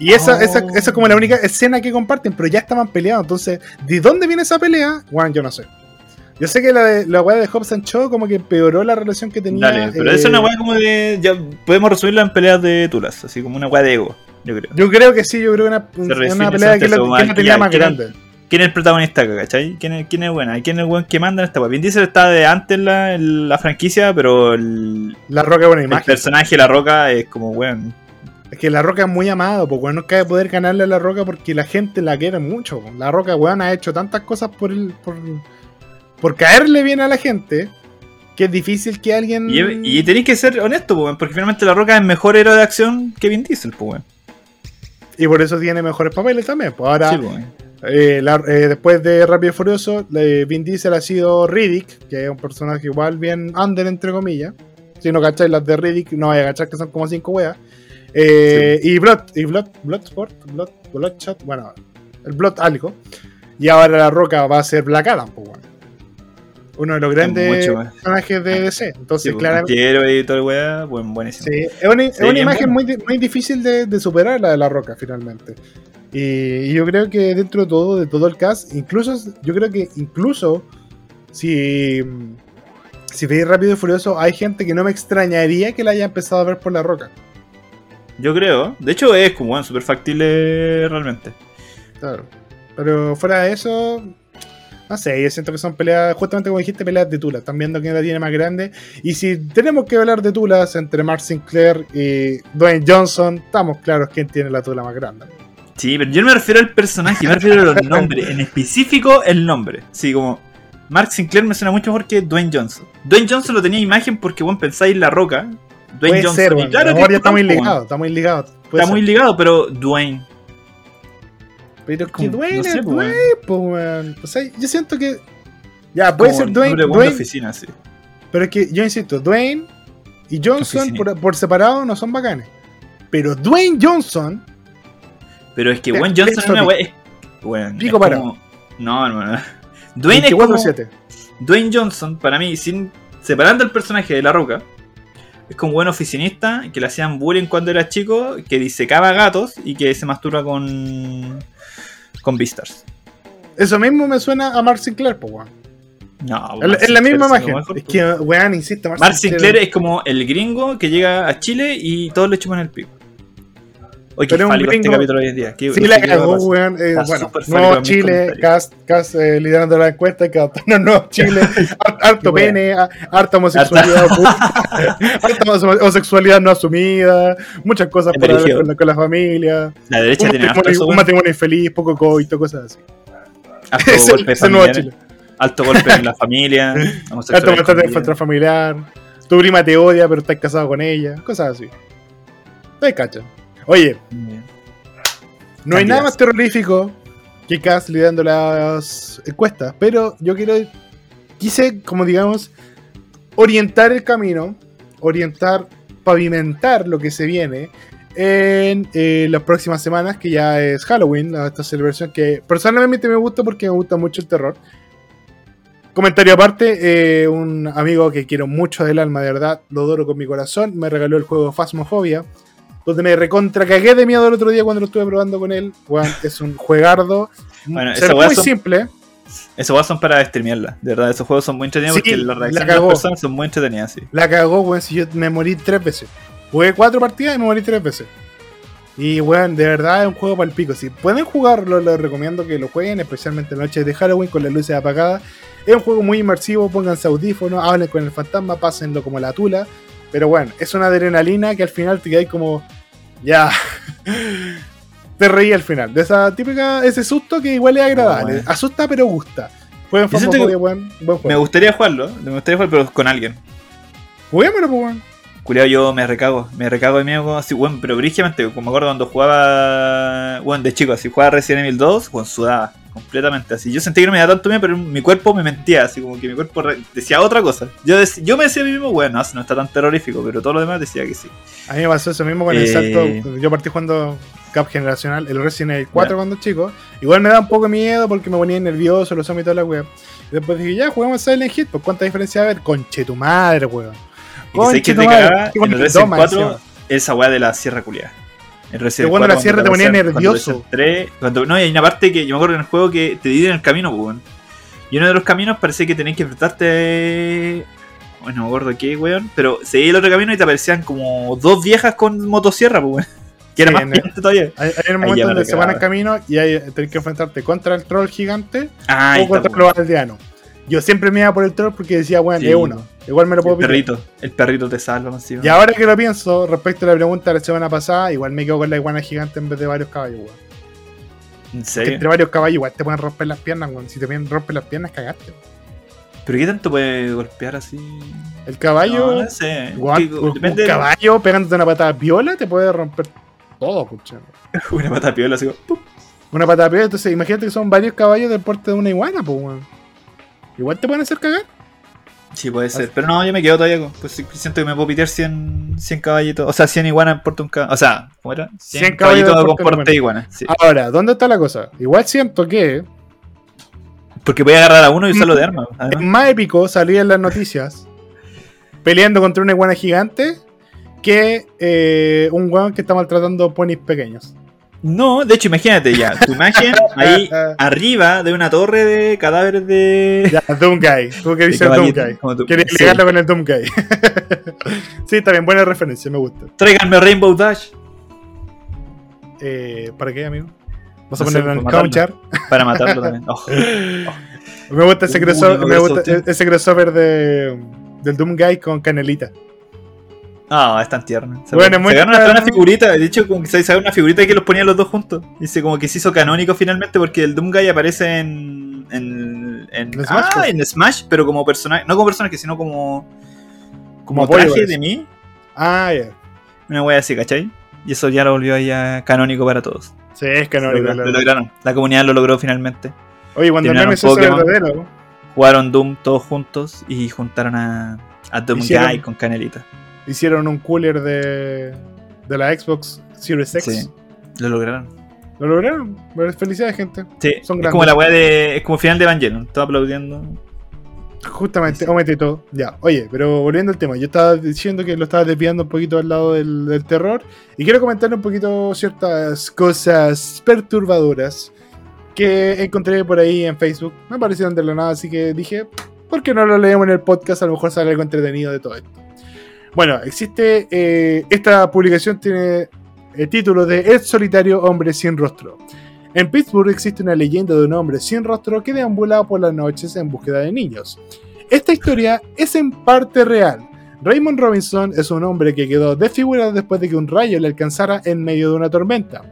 Y esa, Oh. esa, esa es como la única escena que comparten, pero ya estaban peleados. Entonces, ¿de dónde viene esa pelea? Juan, yo no sé. Yo sé que la, de, la weá de Hobbs and Shaw como que empeoró la relación que tenía. Dale, pero eh, eso es una weá como de. Ya podemos resumirla en peleas de tulas, así como una weá de ego, yo creo. Yo creo que sí, yo creo que una, una pelea que la, que la tenía más ¿quién es- grande. ¿Quién es el protagonista acá, cachai? ¿Quién es, quién es buena? ¿Y quién es el weón que manda en esta weá? Vin Diesel está de antes en la, la franquicia, pero el, La Roca es buena el imagen. personaje de La Roca es como weón. Es que La Roca es muy amado, porque no cabe poder ganarle a La Roca porque la gente la quiere mucho. La Roca, weón, ha hecho tantas cosas por, el, por, por caerle bien a la gente que es difícil que alguien. Y, y tenéis que ser honesto, po, porque finalmente La Roca es mejor héroe de acción que Vin Diesel, weón. Y por eso tiene mejores papeles también. Pues ahora, Sí, po, eh, la- eh, después de Rápido y Furioso, eh, Vin Diesel ha sido Riddick, que es un personaje igual bien under, entre comillas. Si no cacháis las de Riddick, no vaya a cachar que son como cinco weas. Y Blood, y Blood, Bloodsport, Blood, Bloodshot, bueno, el Blood algo. Y ahora La Roca va a ser Black Adam, pues, weón. Uno de los grandes weón. personajes de DC. Entonces, Sí, po, claramente. antihéroe y todo el weá, buen, buenísimo. Sí, es una, es imagen bueno. muy, muy difícil de, de superar la de la roca finalmente. Y, y yo creo que dentro de todo, de todo el cast, incluso yo creo que incluso si, si veis rápido y furioso, hay gente que no me extrañaría que la haya empezado a ver por la roca. Yo creo. De hecho, es como bueno, súper factible realmente. Claro. Pero fuera de eso, no sé, yo siento que son peleas, justamente como dijiste, peleas de tulas. Están viendo quién la tiene más grande. Y si tenemos que hablar de tulas entre Mark Sinclair y Dwayne Johnson, estamos claros quién tiene la tula más grande. Sí, pero yo no me refiero al personaje, me refiero a los nombres. En específico, el nombre. Sí, como. Mark Sinclair me suena mucho mejor que Dwayne Johnson. Dwayne Johnson lo tenía imagen porque, bueno, pensáis La Roca. Dwayne Puede Johnson. ser, y weón. claro que está muy ligado, está muy ligado. Está muy ligado, pero Dwayne. Pero es que como- Dwayne no sé, es pues, Dwayne, pues, weón. O sea, yo siento que. Ya, puede como ser Dwayne, Dwayne, oficina, sí. pero es que yo insisto, Dwayne y Johnson por, por separado no son bacanes. Pero Dwayne Johnson, Pero es que Dwayne Johnson es una wea. Weón, Pico como- No, hermano. *laughs* Dwayne es como. 24-7. Dwayne Johnson, para mí, sin separando el personaje de La Roca, es como un buen oficinista que le hacían bullying cuando era chico, que disecaba gatos y que se masturba con. Con Beastars. Eso mismo me suena a Mark Sinclair, pues, weón. No, Es, es la misma imagen. es que, weón, insisto, Mark, Mark Sinclair es como el gringo que llega a Chile y todos le chupan el pico. Oye, qué Pero un fálico este capítulo hoy en día. Qué- Sí, la cagó, weón. Eh, bueno, Nuevo Chile. Cast, Cast eh, liderando la encuesta, y cada no, Nuevo *laughs* Chile, har- harto pene, ha- harta homosexualidad, harta *laughs* homo- homosexualidad no asumida, muchas cosas por religión. con la, con la familia, La derecha un tiene harto matrimonio, un matrimonio infeliz, poco coito, cosas así. Alto *laughs* Es golpe es Nuevo. Chile. Alto golpe en la familia. Harto homosexualidad maltrato familiar. tu prima te odia, pero estás casado con ella, cosas así. Te cachan. Oye, Bien. No hay nada más terrorífico que Cass liderando las encuestas, pero yo quiero, quise, como digamos, orientar el camino, orientar, pavimentar lo que se viene en eh, las próximas semanas, que ya es Halloween, esta celebración que personalmente me gusta porque me gusta mucho el terror. Comentario aparte, eh, un amigo que quiero mucho del alma, de verdad, lo adoro con mi corazón, me regaló el juego Phasmophobia, donde me recontra cagué de miedo el otro día cuando lo estuve probando con él. Weón, es un juegardo. Bueno, esa muy son- simple. Esos juegos son para streamearla. De verdad, esos juegos son muy entretenidos Sí, porque las la reacciones de las cagó. personas son muy entretenidas, sí. La cagó, weón, si yo me morí tres veces. Jugué cuatro partidas y me morí tres veces. Y, weón, de verdad es un juego para el pico. Si pueden jugarlo, les recomiendo que lo jueguen, especialmente en noches de Halloween con las luces apagadas. Es un juego muy inmersivo, pónganse audífonos, hablen con el fantasma, pásenlo como la tula. Pero bueno, es una adrenalina que al final te quedáis como. Ya. te reí al final. De esa típica, ese susto que igual es agradable. bueno. Asusta pero gusta. Que weón. Buen Me gustaría jugarlo, me gustaría jugar, pero con alguien. Juguémoslo, pues, weón. Culeado, yo me recago, me recago de miedo así, bueno, pero brígidamente, como me acuerdo cuando jugaba, bueno, de chico, así jugaba Resident Evil 2, bueno, sudaba completamente, así. Yo sentí que no me daba tanto miedo, pero mi cuerpo me mentía, así como que mi cuerpo decía otra cosa. Yo, yo me decía a mí mismo, bueno, no, no está tan terrorífico, pero todo lo demás decía que sí. A mí me pasó eso mismo con el Eh. salto. Yo partí jugando Cap Generacional, el Resident Evil 4 Ya. cuando chico. Igual me da un poco de miedo porque me ponía nervioso, los zombies y toda la wea. Y después dije, ya, juguemos Silent Hill, pues cuánta diferencia va a haber. Conche tu madre, weón. Que te Conche tu madre. cagaba Qué en el Resident toma 4, encima. esa weá de la sierra culiada. Que cuando la 4, sierra te ponía nervioso. 3, cuando, no, y hay una parte que yo me acuerdo en el juego que te dividen el camino, pues, weón. Y uno de los caminos parecía que tenías que enfrentarte. Bueno, no me acuerdo qué, weón. Pero seguí el otro camino y te aparecían como dos viejas con motosierra, pues, weón. *laughs* Que era Sí, más el- todavía. Hay, hay un momento donde se van al camino y hay, tenés que enfrentarte contra el troll gigante Ah, o contra está, los aldeanos. Yo siempre me iba por el troll porque decía, bueno, Sí, es uno. Igual me lo puedo El perrito, el perrito te salva, encima. Y ahora que lo pienso, respecto a la pregunta de la semana pasada, igual me quedo con la iguana gigante en vez de varios caballos, weón. ¿En Que serio? entre varios caballos igual te pueden romper las piernas, weón. Si te pueden romper las piernas, cagaste. ¿Pero qué tanto puede golpear así? El caballo, No, no sé. weón, un, depende un de- caballo pegándote una patada viola te puede romper todo, cuchillo. *laughs* Una pata piola, así como. Una patada piola, entonces imagínate que son varios caballos del porte de una iguana, pues, weón. Igual te pueden hacer cagar. Sí, puede ser. Pero no, yo me quedo todavía con. Pues siento que me puedo pitear 100, 100 caballitos. O sea, 100 iguanas en porte un caballo. O sea, ¿cómo era? 100, 100 caballitos caballos con de porte iguana. Sí. Ahora, ¿dónde está la cosa? Igual siento que Porque voy a agarrar a uno y usarlo de arma. es más épico salir en las noticias *laughs* peleando contra una iguana gigante que eh, un weón que está maltratando ponis pequeños. No, de hecho, imagínate ya. Tu imagen ahí *laughs* arriba de una torre de cadáveres de. Ya, Doomguy. Tú que dices Doomguy. Quería Sí. ligarlo con el Doomguy. *laughs* sí, está bien, buena referencia, me gusta. Tráiganme Rainbow Dash Eh, ¿Para qué, amigo? ¿Vas a No sé, ponerlo en para Couchar? para matarlo también. *laughs* Oh. Me gusta ese Uh, crossover, no me gusta asusté. ese crossover de, del Doomguy con Canelita. Ah, es tan tierno. Se, Bueno, muy sacaron hasta una figurita, de hecho, como que se sacaron una figurita que los ponían los dos juntos. Dice como que se hizo canónico finalmente porque el Doomguy aparece en. en. en, ¿En Smash, ah, pues? en Smash, pero como personaje. No como personaje, sino como. Como, Como traje de mí. Ah, ya. Una wea así, ¿cachai? Y eso ya lo volvió ahí a canónico para todos. Sí, es canónico. lo, lograron. La comunidad lo logró finalmente. Oye, cuando el meme se verdadero, Jugaron Doom todos juntos y juntaron a. a Doomguy Hicieron- con Canelita. Hicieron un cooler de, de la Xbox Series X. Sí. Lo lograron. Lo lograron. Felicidades, gente. Sí, Son es como la weá de. Es como final de Evangelion. Todo aplaudiendo. Justamente, omete todo. Ya, oye, pero volviendo al tema, yo estaba diciendo que lo estaba desviando un poquito al lado del, del terror y quiero comentar un poquito ciertas cosas perturbadoras que encontré por ahí en Facebook. Me parecieron de la nada, así que dije, ¿por qué no lo leemos en el podcast? A lo mejor sale algo entretenido de todo esto. Bueno, existe, eh, esta publicación tiene el título de El solitario hombre sin rostro. En Pittsburgh existe una leyenda de un hombre sin rostro que deambula por las noches en búsqueda de niños. Esta historia es en parte real. Raymond Robinson es un hombre que quedó desfigurado después de que un rayo le alcanzara en medio de una tormenta.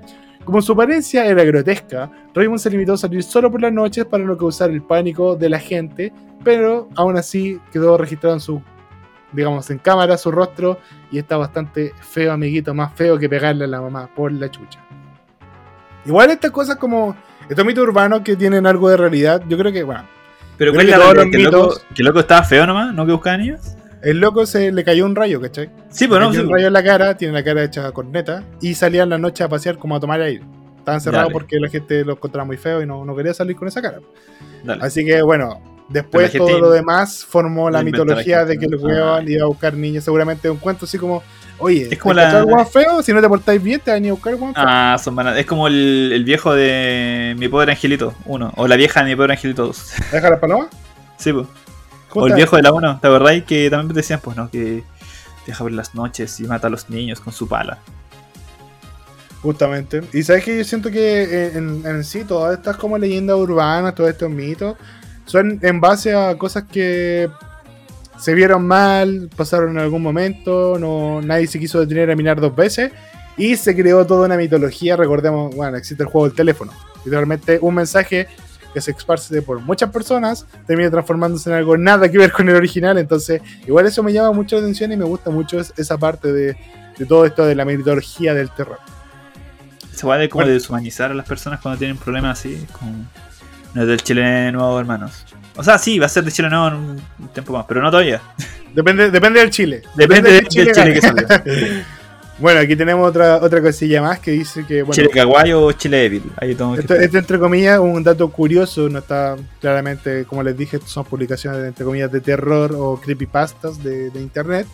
Como su apariencia era grotesca, Raymond se limitó a salir solo por las noches para no causar el pánico de la gente, pero aún así quedó registrado en su, digamos, en cámara su rostro y está bastante feo, amiguito, más feo que pegarle a la mamá por la chucha. Igual estas cosas como estos mitos urbanos que tienen algo de realidad, yo creo que, bueno, Pero Creo ¿cuál que todos los ¿Que el loco, mitos- que loco estaba feo nomás? ¿No que buscaba niños? el loco se le cayó un rayo, ¿cachai? Sí, pues Le no, cayó sí, un rayo en la cara, tiene la cara hecha corneta y salía en la noche a pasear como a tomar aire. Estaba encerrado Dale. porque la gente lo encontraba muy feo y no, no quería salir con esa cara. Dale. Así que bueno, después la todo gente lo demás formó la la mitología gente, de que ¿no? el weón Ah. iba a buscar niños. Seguramente un cuento así como, oye, Es como ¿te cachai la- feo? Si no te portáis bien, te van a buscar feo. Ah, son bananas. Es como el, el viejo de Mi Pobre Angelito 1. O la vieja de Mi Pobre Angelito 2. ¿Deja la paloma? Sí, pues. O el viejo de la 1. ¿Te acordáis que también decían, pues no, que viaja por las noches y mata a los niños con su pala? Justamente. Y sabes que yo siento que en, en sí todas estas como leyendas urbanas, todos estos mitos, son en base a cosas que se vieron mal, pasaron en algún momento, no, nadie se quiso detener a mirar dos veces y se creó toda una mitología. Recordemos, bueno, existe el juego del teléfono. Literalmente un mensaje que se esparce por muchas personas termina transformándose en algo nada que ver con el original. Entonces, igual eso me llama mucho la atención y me gusta mucho es- esa parte de, de todo esto de la mitología del terror. Se va de como Bueno. deshumanizar a las personas cuando tienen problemas así. Como. No es del Chile nuevo, hermanos. O sea, sí, va a ser de Chile nuevo en un tiempo más, pero no todavía. Depende, depende del Chile. Depende del Chile, que salió. *laughs* Bueno, aquí tenemos otra, otra cosilla más que dice que, bueno, Chile Kawaii o Chile Evil. Ahí tengo esto, esto entre comillas, un dato curioso, no está claramente, como les dije, son publicaciones entre comillas de terror o creepypastas de, de internet.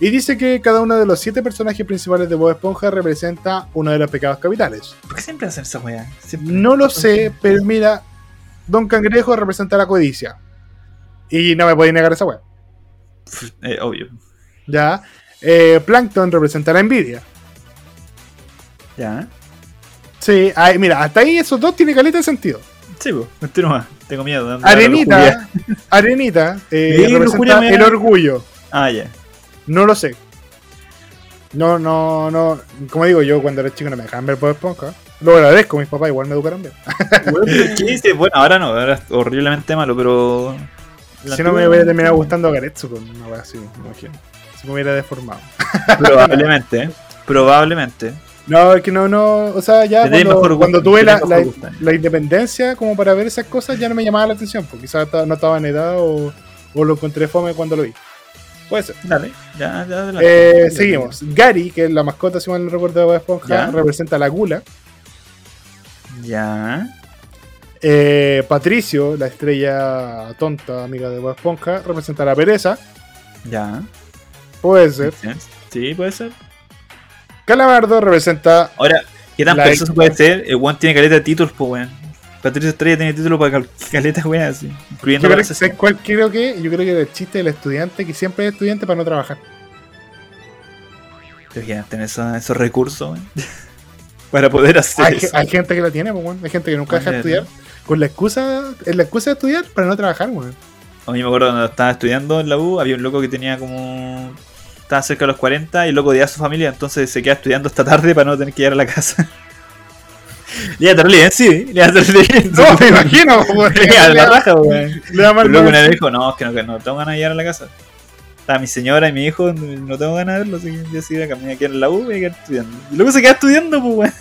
Y dice que cada uno de los siete personajes principales de Bob Esponja representa uno de los pecados capitales. ¿Por qué siempre hacen esa weá? No lo sé, pero mira, Don Cangrejo representa la codicia. Y no me podéis negar esa. Pff, *laughs* eh, obvio. Ya. Eh, Plankton representa la envidia. Ya. Sí, ay, mira, hasta ahí esos dos tienen caleta de sentido. Sí, pues, continúa. Tengo miedo. Arenita, *laughs* Arenita eh, representa el orgullo. Ah, ya. No lo sé. No, no, no. Como digo, yo cuando era chico no me dejaban ver Bob Esponja. Lo agradezco, mis papás igual me educaron bien. Bueno. Bueno, ahora no, ahora es horriblemente malo, pero. Si no me hubiera terminado gustando Garetsu con una wea así, me imagino. Si me hubiera deformado. Probablemente, ¿eh? probablemente. No, es que no, no. O sea, ya cuando, mejor gusto, cuando tuve la, la, mejor gusto. la independencia como para ver esas cosas ya no me llamaba la atención. Porque quizás no estaba en edad o, o lo encontré fome cuando lo vi. Puede ser. Dale, ya, ya adelante. Eh, seguimos. Gary, que es la mascota, si mal no recuerdo de Esponja, Ya. representa la gula. Ya. Eh, Patricio, la estrella tonta, amiga de Bob Esponja, representa la pereza. Ya. Puede ser. Sí, puede ser. Calamardo representa. Ahora, ¿qué tan perezoso puede ser? El one tiene caleta de títulos, pues, weón. Patricio Estrella tiene título para cal- caleta, weón, así. Incluyendo Yo la creo, recesión. ¿sabes cuál creo que? Yo creo que el chiste del estudiante, que siempre es estudiante para no trabajar. ¿Te imaginas tener esos, esos recursos, weón? *laughs* para poder hacer Hay, eso. hay gente que la tiene, pues, weón. hay gente que nunca deja de estudiar. Con la excusa, es la excusa de estudiar para no trabajar, weón. A mí me acuerdo cuando estaba estudiando en la U, había un loco que tenía como. Estaba cerca de los 40 y el loco odiaba a su familia, entonces se queda estudiando esta tarde para no tener que llegar a la casa. *laughs* Le iba terrible bien, sí, le terrible. No, me *laughs* imagino, weón. Le iba a la raja, weón. Le da mal loco una vez dijo, no, es que no, que no tengo ganas de llegar a la casa. Está mi señora y mi hijo, no tengo ganas de verlo, así que decidí a caminar aquí en la U y voy a quedar estudiando. Y luego se queda estudiando, pues, weón.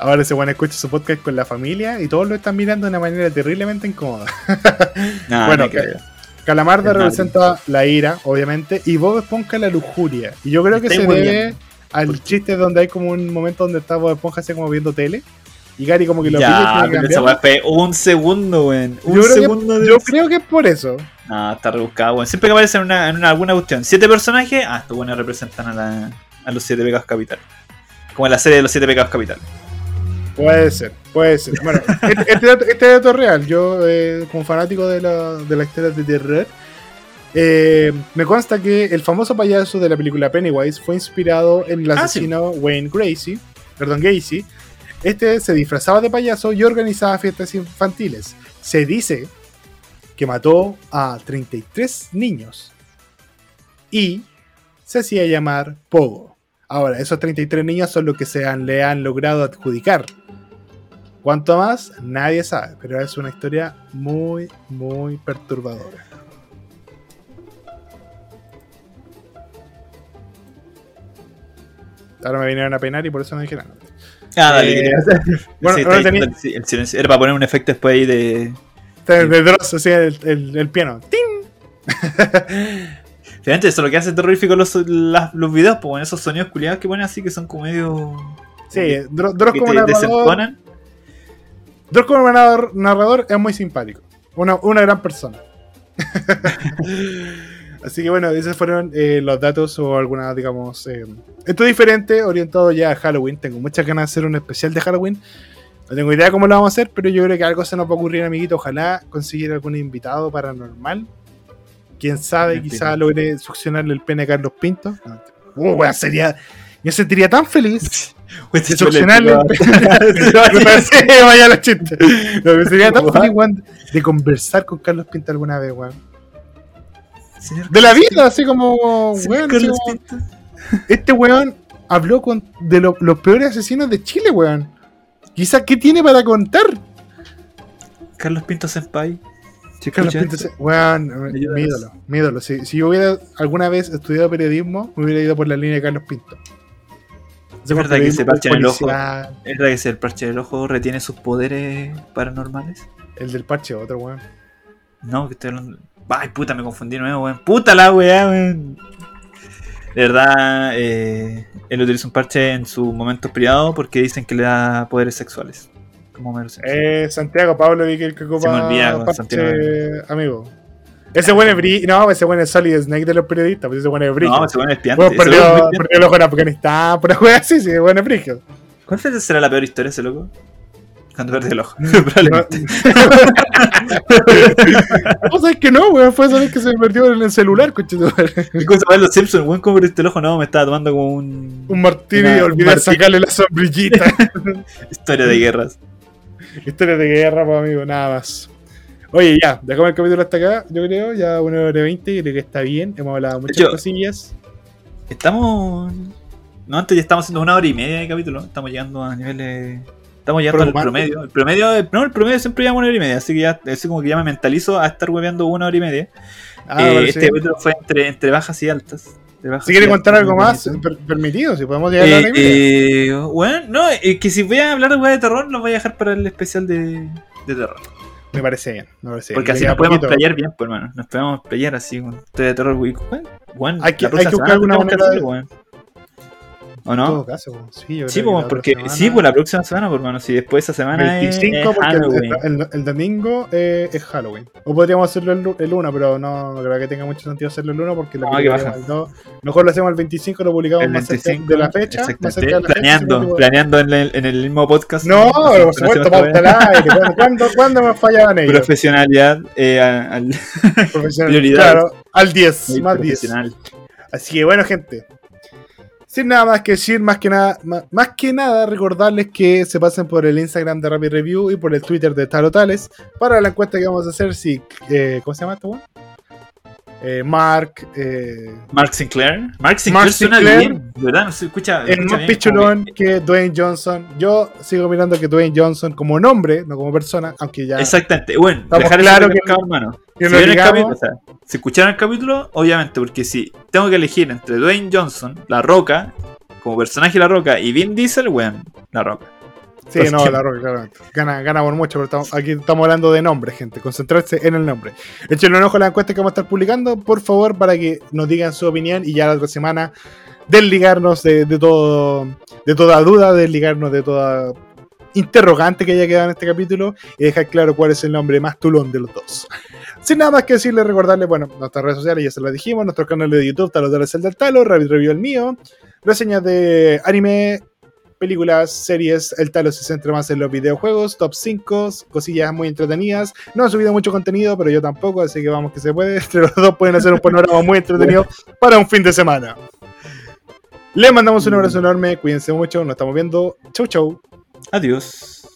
Ahora ese weón escucha su podcast con la familia y todos lo están mirando de una manera terriblemente incómoda. *laughs* Bueno, no nada. representa la ira, obviamente, y Bob Esponja la lujuria. Y yo creo que se debe al chiste donde hay como un momento donde está Bob Esponja así como viendo tele. Y Gary como que lo Ya, pero fue un segundo, weón. Un Yo que- segundo de Yo creo que es por eso. No, está rebuscado, weón. Siempre que aparece en, una, en una- alguna cuestión, siete personajes, ah, estos buenos representan a, la, a los siete pecados capitales. Como en la serie de los siete pecados capitales. Puede ser, puede ser. Bueno, *laughs* este, este dato, este dato es real. Yo, eh, como fanático de la, de la historia de terror, Eh, me consta que el famoso payaso de la película Pennywise fue inspirado en el Ah, asesino Wayne Gracie, perdón, Gacy. Este se disfrazaba de payaso y organizaba fiestas infantiles. Se dice que mató a 33 niños y se hacía llamar Pogo. Ahora, esos 33 niños son los que se le han logrado adjudicar. ¿Cuánto más? Nadie sabe, pero es una historia muy, muy perturbadora. Ahora me vinieron a penar y por eso no dije nada. Ah, dale. Eh, bueno, sí, ahora el, silencio. Era para poner un efecto después ahí de. De, de Dross, así, el, el- el piano. ¡Ting! *laughs* Fíjate, eso es lo que hace terrorífico los, las- los videos, pues bueno, esos sonidos culiados que ponen así que son como medio. Sí, Dro- Dross que como te narrador. Dross como narrador, narrador es muy simpático. Una, una gran persona. *laughs* Así que bueno, esos fueron eh, los datos o alguna, digamos. eh, esto es diferente, orientado ya a Halloween. Tengo muchas ganas de hacer un especial de Halloween. No tengo idea cómo lo vamos a hacer, pero yo creo que algo se nos va a ocurrir, amiguito. Ojalá conseguir algún invitado paranormal. Quién sabe, Bien, quizá Pinto. logre succionarle el pene a Carlos Pinto. Uh, sería. Yo sentiría tan feliz *laughs* de succionarle el pene. Vaya. No, sería tan feliz, weón, de conversar con Carlos Pinto alguna vez, weón. Señor De la vida, así como, weón, así Carlos como- Pinto. este weón habló con de lo- los peores asesinos de Chile, weón. Quizás, ¿qué tiene para contar? Carlos Pinto Senpai. Si Carlos Pinto, esto, se- weón, mi ídolo, mi ídolo. Si, si yo hubiera alguna vez estudiado periodismo, me hubiera ido por la línea de Carlos Pinto. ¿Es verdad que ese parche en el ojo? ¿Es verdad que si el parche del ojo retiene sus poderes paranormales? El del parche, otro weón. No, que estoy hablando. Ay, puta, me confundí nuevo, weón. Puta la weá, weón. De verdad, eh, él utiliza un parche en sus momentos privados porque dicen que le da poderes sexuales. Como Simpson. Eh, Santiago Pablo vi que el que ocupa Se me olvida, con parche, Santiago. amigo. Ese weón es bri No, ese weón es Solid Snake de los periodistas, pues ese weón es brillo. no, ese weón es piante. Ese es perdió, perdió el ojo en Afganistán, pero weón así, sí, weón es brillo. ¿Cuál será la peor historia ese loco? Cuando perdió el ojo. *laughs* Probablemente. *laughs* No, sabes que no, weón, fue esa vez que se me perdió en el celular, madre. ¿Qué cosa va los Simpsons? Weón, ¿cómo perdiste el ojo? No, me estaba tomando como un. Un martini y olvidé sacarle la sombrillita. *laughs* Historia de guerras. Historia de guerra, pues, amigo, nada más. Oye, ya, dejamos el capítulo hasta acá, yo creo, ya una hora veinte, creo que está bien, hemos hablado muchas hecho, cosillas. Estamos. No, antes ya estamos haciendo una hora y media de capítulo. Estamos llegando a niveles. Estamos llegando al Preocupante. promedio. El promedio, no, el promedio siempre lleva una hora y media. Así que ya, así como que ya me mentalizo a estar hueveando una hora y media. Ah, Eh, este capítulo fue entre, entre bajas y altas. Bajas Si quiere contar algo más, per- permitido, si podemos llegar a la hora y media. Eh, eh, bueno, no, eh, que si voy a hablar de weá de terror, lo voy a dejar para el especial de, de terror. Me parece bien, me parece Porque bien. así nos podemos poquito. playar bien, pues, hermano. Nos podemos playar así con de terror, weón. Bueno, Hay que- hay que buscar alguna manera de- hacerlo, ¿O En no? todo caso, sí, yo Sí, creo que pues, porque otra sí, semana- pues la próxima semana, por hermano. Si después de esa semana es- 25 es, porque el, Halloween. el- el domingo eh, es Halloween. O podríamos hacerlo el, lu- el 1, pero no, creo que tenga mucho sentido hacerlo el 1 porque la No, el 2. Mejor lo hacemos el 25, lo publicamos El más 25 cerca de la fecha. Más cerca de la fecha, planeando, no, planeando en el, en el mismo podcast. No, por Hacemos supuesto, pauta al aire. ¿Cuándo, cuándo, me fallaban ellos? Profesionalidad eh, al Profesional. *laughs* prioridad. Claro, al 10, muy más 10. profesional. Así que bueno, gente. Sin nada más que decir, más que nada, más, más que nada recordarles que se pasen por el Instagram de Rapid Review y por el Twitter de Tarotales para la encuesta que vamos a hacer. Si, eh, ¿Cómo se llama weón? Eh, Mark, eh, Mark Sinclair. Mark Sinclair Mark suena Sinclair. bien, ¿verdad? No se escucha. es más pichulón que- Dwayne Johnson. Yo sigo mirando que Dwayne Johnson como nombre, no como persona, aunque ya Exactamente. Bueno, dejar claro que- recalcado, hermano. Si, no vieron el digamos- capítulo, o sea, si escucharon el capítulo, obviamente, porque si tengo que elegir entre Dwayne Johnson, La Roca, como personaje La Roca, y Vin Diesel, weón, La Roca. Sí, no, que- la Roca, claramente. Gana, gana por mucho, pero estamos- aquí estamos hablando de nombre, gente. Concentrarse en el nombre. Échenle un ojo a la encuesta que vamos a estar publicando, por favor, para que nos digan su opinión y ya la otra semana desligarnos de, de todo, de toda duda, desligarnos de toda interrogante que haya quedado en este capítulo y dejar claro cuál es el nombre más tulón de los dos. Sin nada más que decirle, recordarle, bueno, nuestras redes sociales ya se las dijimos, nuestro canal de YouTube, Talotales el del Talo, Rabbit Review el mío, reseñas de anime, películas, series, el talo se centra más en los videojuegos, top 5, cosillas muy entretenidas. No ha subido mucho contenido, pero yo tampoco, así que vamos que se puede. *laughs* Entre los dos pueden hacer un panorama muy entretenido para un fin de semana. Les mandamos un abrazo enorme, cuídense mucho, nos estamos viendo. Chau, chau. Adiós.